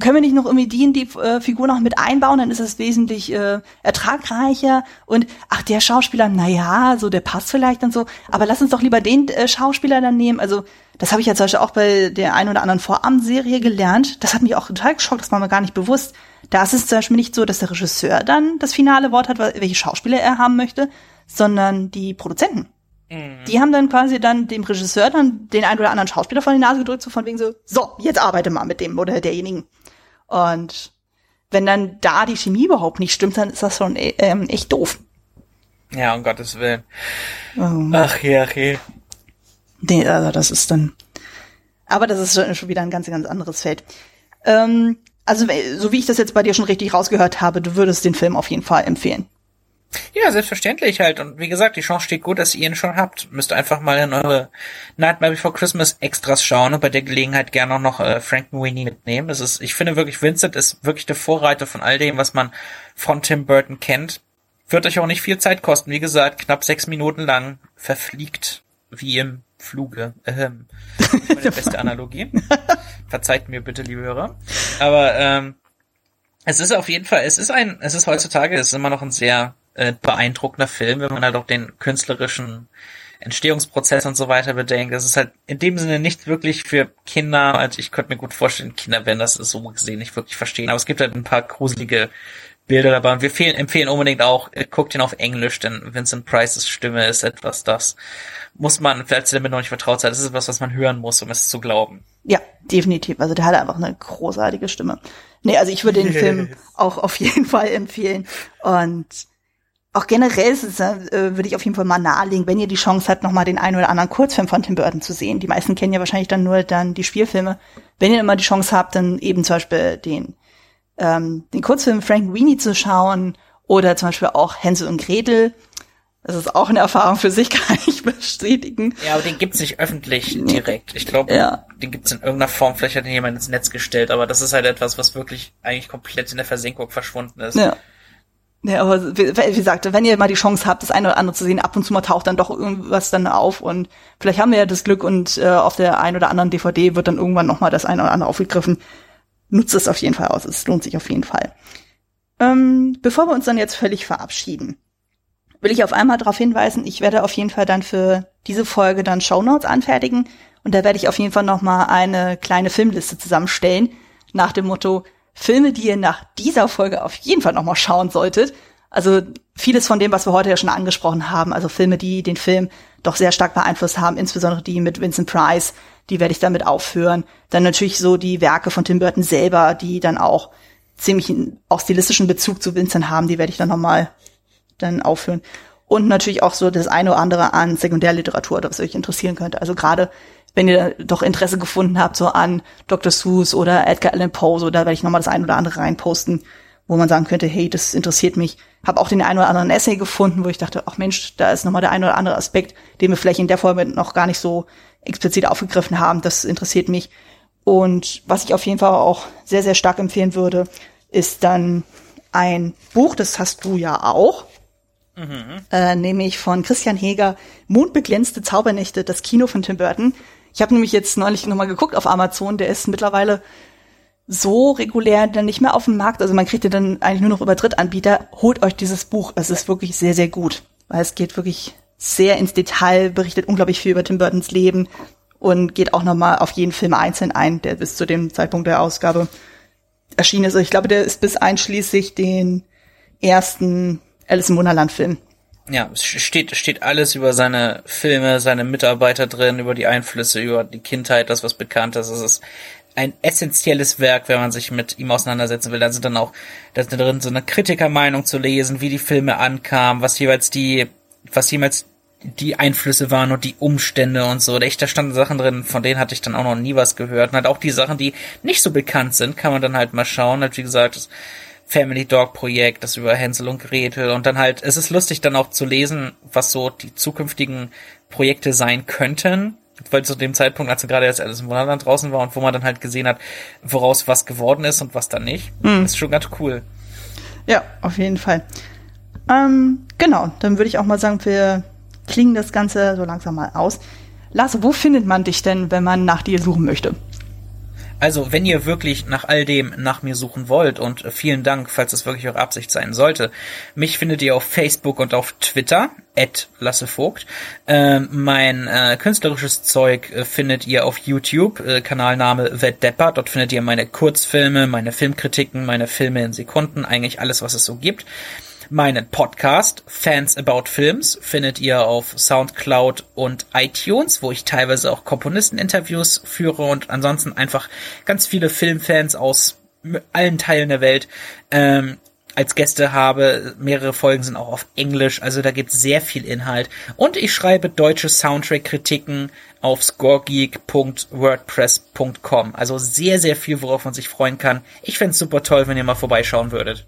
können wir nicht noch irgendwie die die äh, Figur noch mit einbauen, dann ist es wesentlich äh, ertragreicher und ach, der Schauspieler, na ja, so der passt vielleicht und so, aber lass uns doch lieber den äh, Schauspieler dann nehmen. Also das habe ich ja zum Beispiel auch bei der ein oder anderen Vorabendserie gelernt. Das hat mich auch total geschockt, das war mir gar nicht bewusst. Da ist es zum Beispiel nicht so, dass der Regisseur dann das finale Wort hat, welche Schauspieler er haben möchte, sondern die Produzenten. Mhm. Die haben dann quasi dann dem Regisseur dann den einen oder anderen Schauspieler von die Nase gedrückt, so von wegen so, so, jetzt arbeite mal mit dem oder derjenigen. Und wenn dann da die Chemie überhaupt nicht stimmt, dann ist das schon äh, ähm, echt doof. Ja, um Gottes Willen. Um, ach ja, okay. Nee, also das ist dann. Aber das ist schon wieder ein ganz, ganz anderes Feld. Ähm, also, so wie ich das jetzt bei dir schon richtig rausgehört habe, du würdest den Film auf jeden Fall empfehlen. Ja, selbstverständlich halt. Und wie gesagt, die Chance steht gut, dass ihr ihn schon habt. Müsst einfach mal in eure Nightmare Before Christmas Extras schauen und bei der Gelegenheit gerne auch noch äh, Frankenweenie mitnehmen. Das ist, ich finde wirklich, Vincent ist wirklich der Vorreiter von all dem, was man von Tim Burton kennt. Wird euch auch nicht viel Zeit kosten. Wie gesagt, knapp sechs Minuten lang verfliegt wie im Fluge. Ähm, meine *laughs* beste Analogie. Verzeiht mir bitte, liebe Hörer. Aber ähm, es ist auf jeden Fall, es ist ein, es ist heutzutage, es ist immer noch ein sehr äh, beeindruckender Film, wenn man halt auch den künstlerischen Entstehungsprozess und so weiter bedenkt. Es ist halt in dem Sinne nicht wirklich für Kinder, also ich könnte mir gut vorstellen, Kinder werden das so gesehen nicht wirklich verstehen, aber es gibt halt ein paar gruselige Bilder dabei und wir fehlen, empfehlen unbedingt auch, äh, guckt ihn auf Englisch, denn Vincent Prices Stimme ist etwas, das muss man, falls ihr damit noch nicht vertraut seid, das ist etwas, was man hören muss, um es zu glauben. Ja, definitiv. Also der hat einfach eine großartige Stimme. Nee, also ich würde den Film *laughs* auch auf jeden Fall empfehlen und auch generell äh, würde ich auf jeden Fall mal nahelegen, wenn ihr die Chance habt, nochmal den einen oder anderen Kurzfilm von Tim Burton zu sehen. Die meisten kennen ja wahrscheinlich dann nur dann die Spielfilme. Wenn ihr immer die Chance habt, dann eben zum Beispiel den, ähm, den Kurzfilm Frank Weenie zu schauen oder zum Beispiel auch Hänsel und Gretel. Das ist auch eine Erfahrung für sich, *laughs* kann ich bestätigen. Ja, aber den gibt's nicht öffentlich direkt. Ich glaube, ja. den gibt's in irgendeiner Form, vielleicht hat ihn jemand ins Netz gestellt, aber das ist halt etwas, was wirklich eigentlich komplett in der Versenkung verschwunden ist. Ja. Ja, aber wie, gesagt, wenn ihr mal die Chance habt, das eine oder andere zu sehen, ab und zu mal taucht dann doch irgendwas dann auf und vielleicht haben wir ja das Glück und äh, auf der einen oder anderen DVD wird dann irgendwann noch mal das eine oder andere aufgegriffen. Nutzt es auf jeden Fall aus, es lohnt sich auf jeden Fall. Ähm, bevor wir uns dann jetzt völlig verabschieden, will ich auf einmal darauf hinweisen, ich werde auf jeden Fall dann für diese Folge dann Shownotes anfertigen und da werde ich auf jeden Fall noch mal eine kleine Filmliste zusammenstellen nach dem Motto, Filme, die ihr nach dieser Folge auf jeden Fall nochmal schauen solltet. Also vieles von dem, was wir heute ja schon angesprochen haben, also Filme, die den Film doch sehr stark beeinflusst haben, insbesondere die mit Vincent Price, die werde ich damit aufführen. Dann natürlich so die Werke von Tim Burton selber, die dann auch ziemlich auch stilistischen Bezug zu Vincent haben, die werde ich dann nochmal dann aufführen. Und natürlich auch so das eine oder andere an Sekundärliteratur, das euch interessieren könnte. Also gerade wenn ihr doch Interesse gefunden habt, so an Dr. Seuss oder Edgar Allan Poe, so da werde ich nochmal das ein oder andere reinposten, wo man sagen könnte, hey, das interessiert mich. Hab auch den einen oder anderen Essay gefunden, wo ich dachte, ach Mensch, da ist nochmal der ein oder andere Aspekt, den wir vielleicht in der Folge noch gar nicht so explizit aufgegriffen haben. Das interessiert mich. Und was ich auf jeden Fall auch sehr, sehr stark empfehlen würde, ist dann ein Buch, das hast du ja auch, mhm. äh, nämlich von Christian Heger, Mondbeglänzte Zaubernächte, das Kino von Tim Burton. Ich habe nämlich jetzt neulich nochmal geguckt auf Amazon, der ist mittlerweile so regulär dann nicht mehr auf dem Markt. Also man kriegt den dann eigentlich nur noch über Drittanbieter. Holt euch dieses Buch. Es ist wirklich sehr, sehr gut. Weil es geht wirklich sehr ins Detail, berichtet unglaublich viel über Tim Burtons Leben und geht auch nochmal auf jeden Film einzeln ein, der bis zu dem Zeitpunkt der Ausgabe erschienen ist. Ich glaube, der ist bis einschließlich den ersten Alice im Wunderland Film ja, es steht, steht alles über seine Filme, seine Mitarbeiter drin, über die Einflüsse, über die Kindheit, das, was bekannt ist. Es ist ein essentielles Werk, wenn man sich mit ihm auseinandersetzen will. Da sind dann auch, da sind drin so eine Kritikermeinung zu lesen, wie die Filme ankamen, was jeweils die, was jemals die Einflüsse waren und die Umstände und so. Da standen Sachen drin, von denen hatte ich dann auch noch nie was gehört. Und halt auch die Sachen, die nicht so bekannt sind, kann man dann halt mal schauen. Halt, wie gesagt, Family Dog Projekt, das über Hänsel und Gretel und dann halt, es ist lustig dann auch zu lesen, was so die zukünftigen Projekte sein könnten, weil zu dem Zeitpunkt, als gerade erst Alice im Wunderland draußen war und wo man dann halt gesehen hat, woraus was geworden ist und was dann nicht, mhm. ist schon ganz cool. Ja, auf jeden Fall. Ähm, genau, dann würde ich auch mal sagen, wir klingen das Ganze so langsam mal aus. Lars, wo findet man dich denn, wenn man nach dir suchen möchte? Also, wenn ihr wirklich nach all dem nach mir suchen wollt und vielen Dank, falls es wirklich eure Absicht sein sollte, mich findet ihr auf Facebook und auf Twitter, at lassevogt. Äh, mein äh, künstlerisches Zeug äh, findet ihr auf YouTube, äh, Kanalname Weddepper. Dort findet ihr meine Kurzfilme, meine Filmkritiken, meine Filme in Sekunden, eigentlich alles, was es so gibt. Meinen Podcast Fans About Films findet ihr auf Soundcloud und iTunes, wo ich teilweise auch Komponisteninterviews führe und ansonsten einfach ganz viele Filmfans aus allen Teilen der Welt ähm, als Gäste habe. Mehrere Folgen sind auch auf Englisch, also da gibt es sehr viel Inhalt. Und ich schreibe deutsche Soundtrack-Kritiken auf scoregeek.wordpress.com. Also sehr, sehr viel, worauf man sich freuen kann. Ich fände super toll, wenn ihr mal vorbeischauen würdet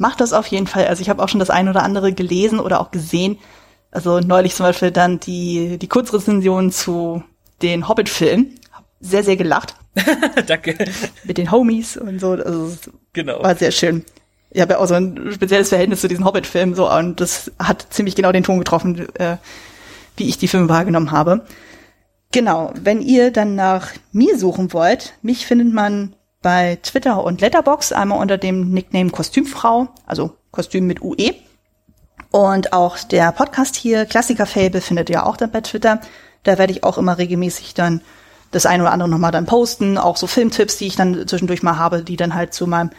macht das auf jeden Fall. Also ich habe auch schon das eine oder andere gelesen oder auch gesehen. Also neulich zum Beispiel dann die, die Kurzrezension zu den Hobbit-Filmen. Sehr, sehr gelacht. *laughs* Danke. Mit den Homies und so. Also genau. War sehr schön. Ich habe ja auch so ein spezielles Verhältnis zu diesen Hobbit-Filmen so und das hat ziemlich genau den Ton getroffen, äh, wie ich die Filme wahrgenommen habe. Genau, wenn ihr dann nach mir suchen wollt, mich findet man bei Twitter und Letterbox einmal unter dem Nickname Kostümfrau, also Kostüm mit UE. Und auch der Podcast hier, Klassiker Fable, findet ihr auch dann bei Twitter. Da werde ich auch immer regelmäßig dann das eine oder andere nochmal dann posten, auch so Filmtipps, die ich dann zwischendurch mal habe, die dann halt zu meinem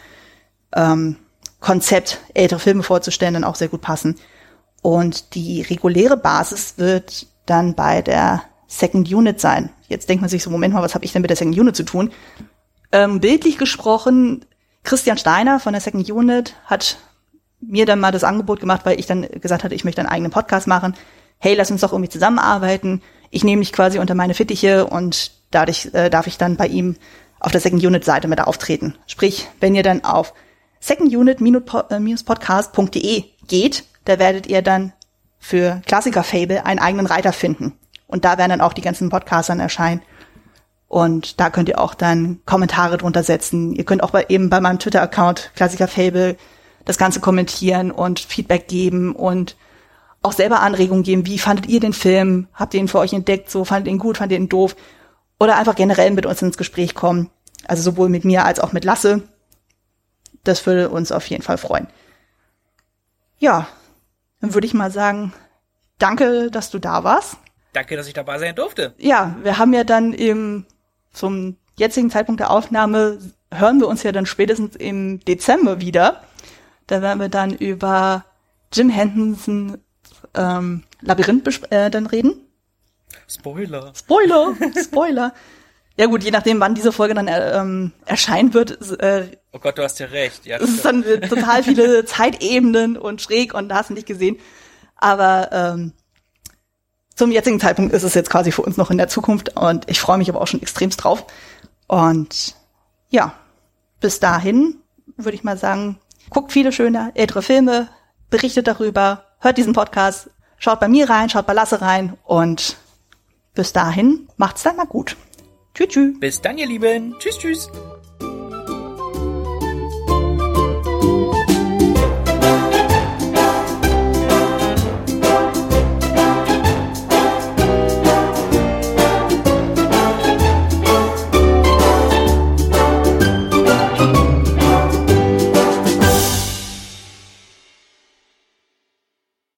ähm, Konzept, ältere Filme vorzustellen, dann auch sehr gut passen. Und die reguläre Basis wird dann bei der Second Unit sein. Jetzt denkt man sich so, Moment mal, was habe ich denn mit der Second Unit zu tun? Ähm, bildlich gesprochen, Christian Steiner von der Second Unit hat mir dann mal das Angebot gemacht, weil ich dann gesagt hatte, ich möchte einen eigenen Podcast machen. Hey, lass uns doch irgendwie zusammenarbeiten. Ich nehme mich quasi unter meine Fittiche und dadurch äh, darf ich dann bei ihm auf der Second Unit Seite mit auftreten. Sprich, wenn ihr dann auf secondunit-podcast.de geht, da werdet ihr dann für Klassiker Fable einen eigenen Reiter finden. Und da werden dann auch die ganzen Podcasts dann erscheinen. Und da könnt ihr auch dann Kommentare drunter setzen. Ihr könnt auch bei, eben bei meinem Twitter-Account Klassiker Fable das Ganze kommentieren und Feedback geben und auch selber Anregungen geben. Wie fandet ihr den Film? Habt ihr ihn für euch entdeckt? So fandet ihr ihn gut? Fandet ihr ihn doof? Oder einfach generell mit uns ins Gespräch kommen. Also sowohl mit mir als auch mit Lasse. Das würde uns auf jeden Fall freuen. Ja, dann würde ich mal sagen, danke, dass du da warst. Danke, dass ich dabei sein durfte. Ja, wir haben ja dann im zum jetzigen Zeitpunkt der Aufnahme hören wir uns ja dann spätestens im Dezember wieder. Da werden wir dann über Jim Henderson ähm, Labyrinth äh, dann reden. Spoiler. Spoiler, *laughs* Spoiler. ja gut, je nachdem, wann diese Folge dann äh, ähm, erscheinen wird. Äh, oh Gott, du hast ja recht. Ja, es ist dann total viele *laughs* Zeitebenen und schräg und da hast du nicht gesehen. Aber ähm, zum jetzigen Zeitpunkt ist es jetzt quasi für uns noch in der Zukunft und ich freue mich aber auch schon extremst drauf. Und ja, bis dahin würde ich mal sagen, guckt viele schöne ältere Filme, berichtet darüber, hört diesen Podcast, schaut bei mir rein, schaut bei Lasse rein und bis dahin macht's dann mal gut. Tschüss, tschüss. Bis dann, ihr Lieben. Tschüss, tschüss.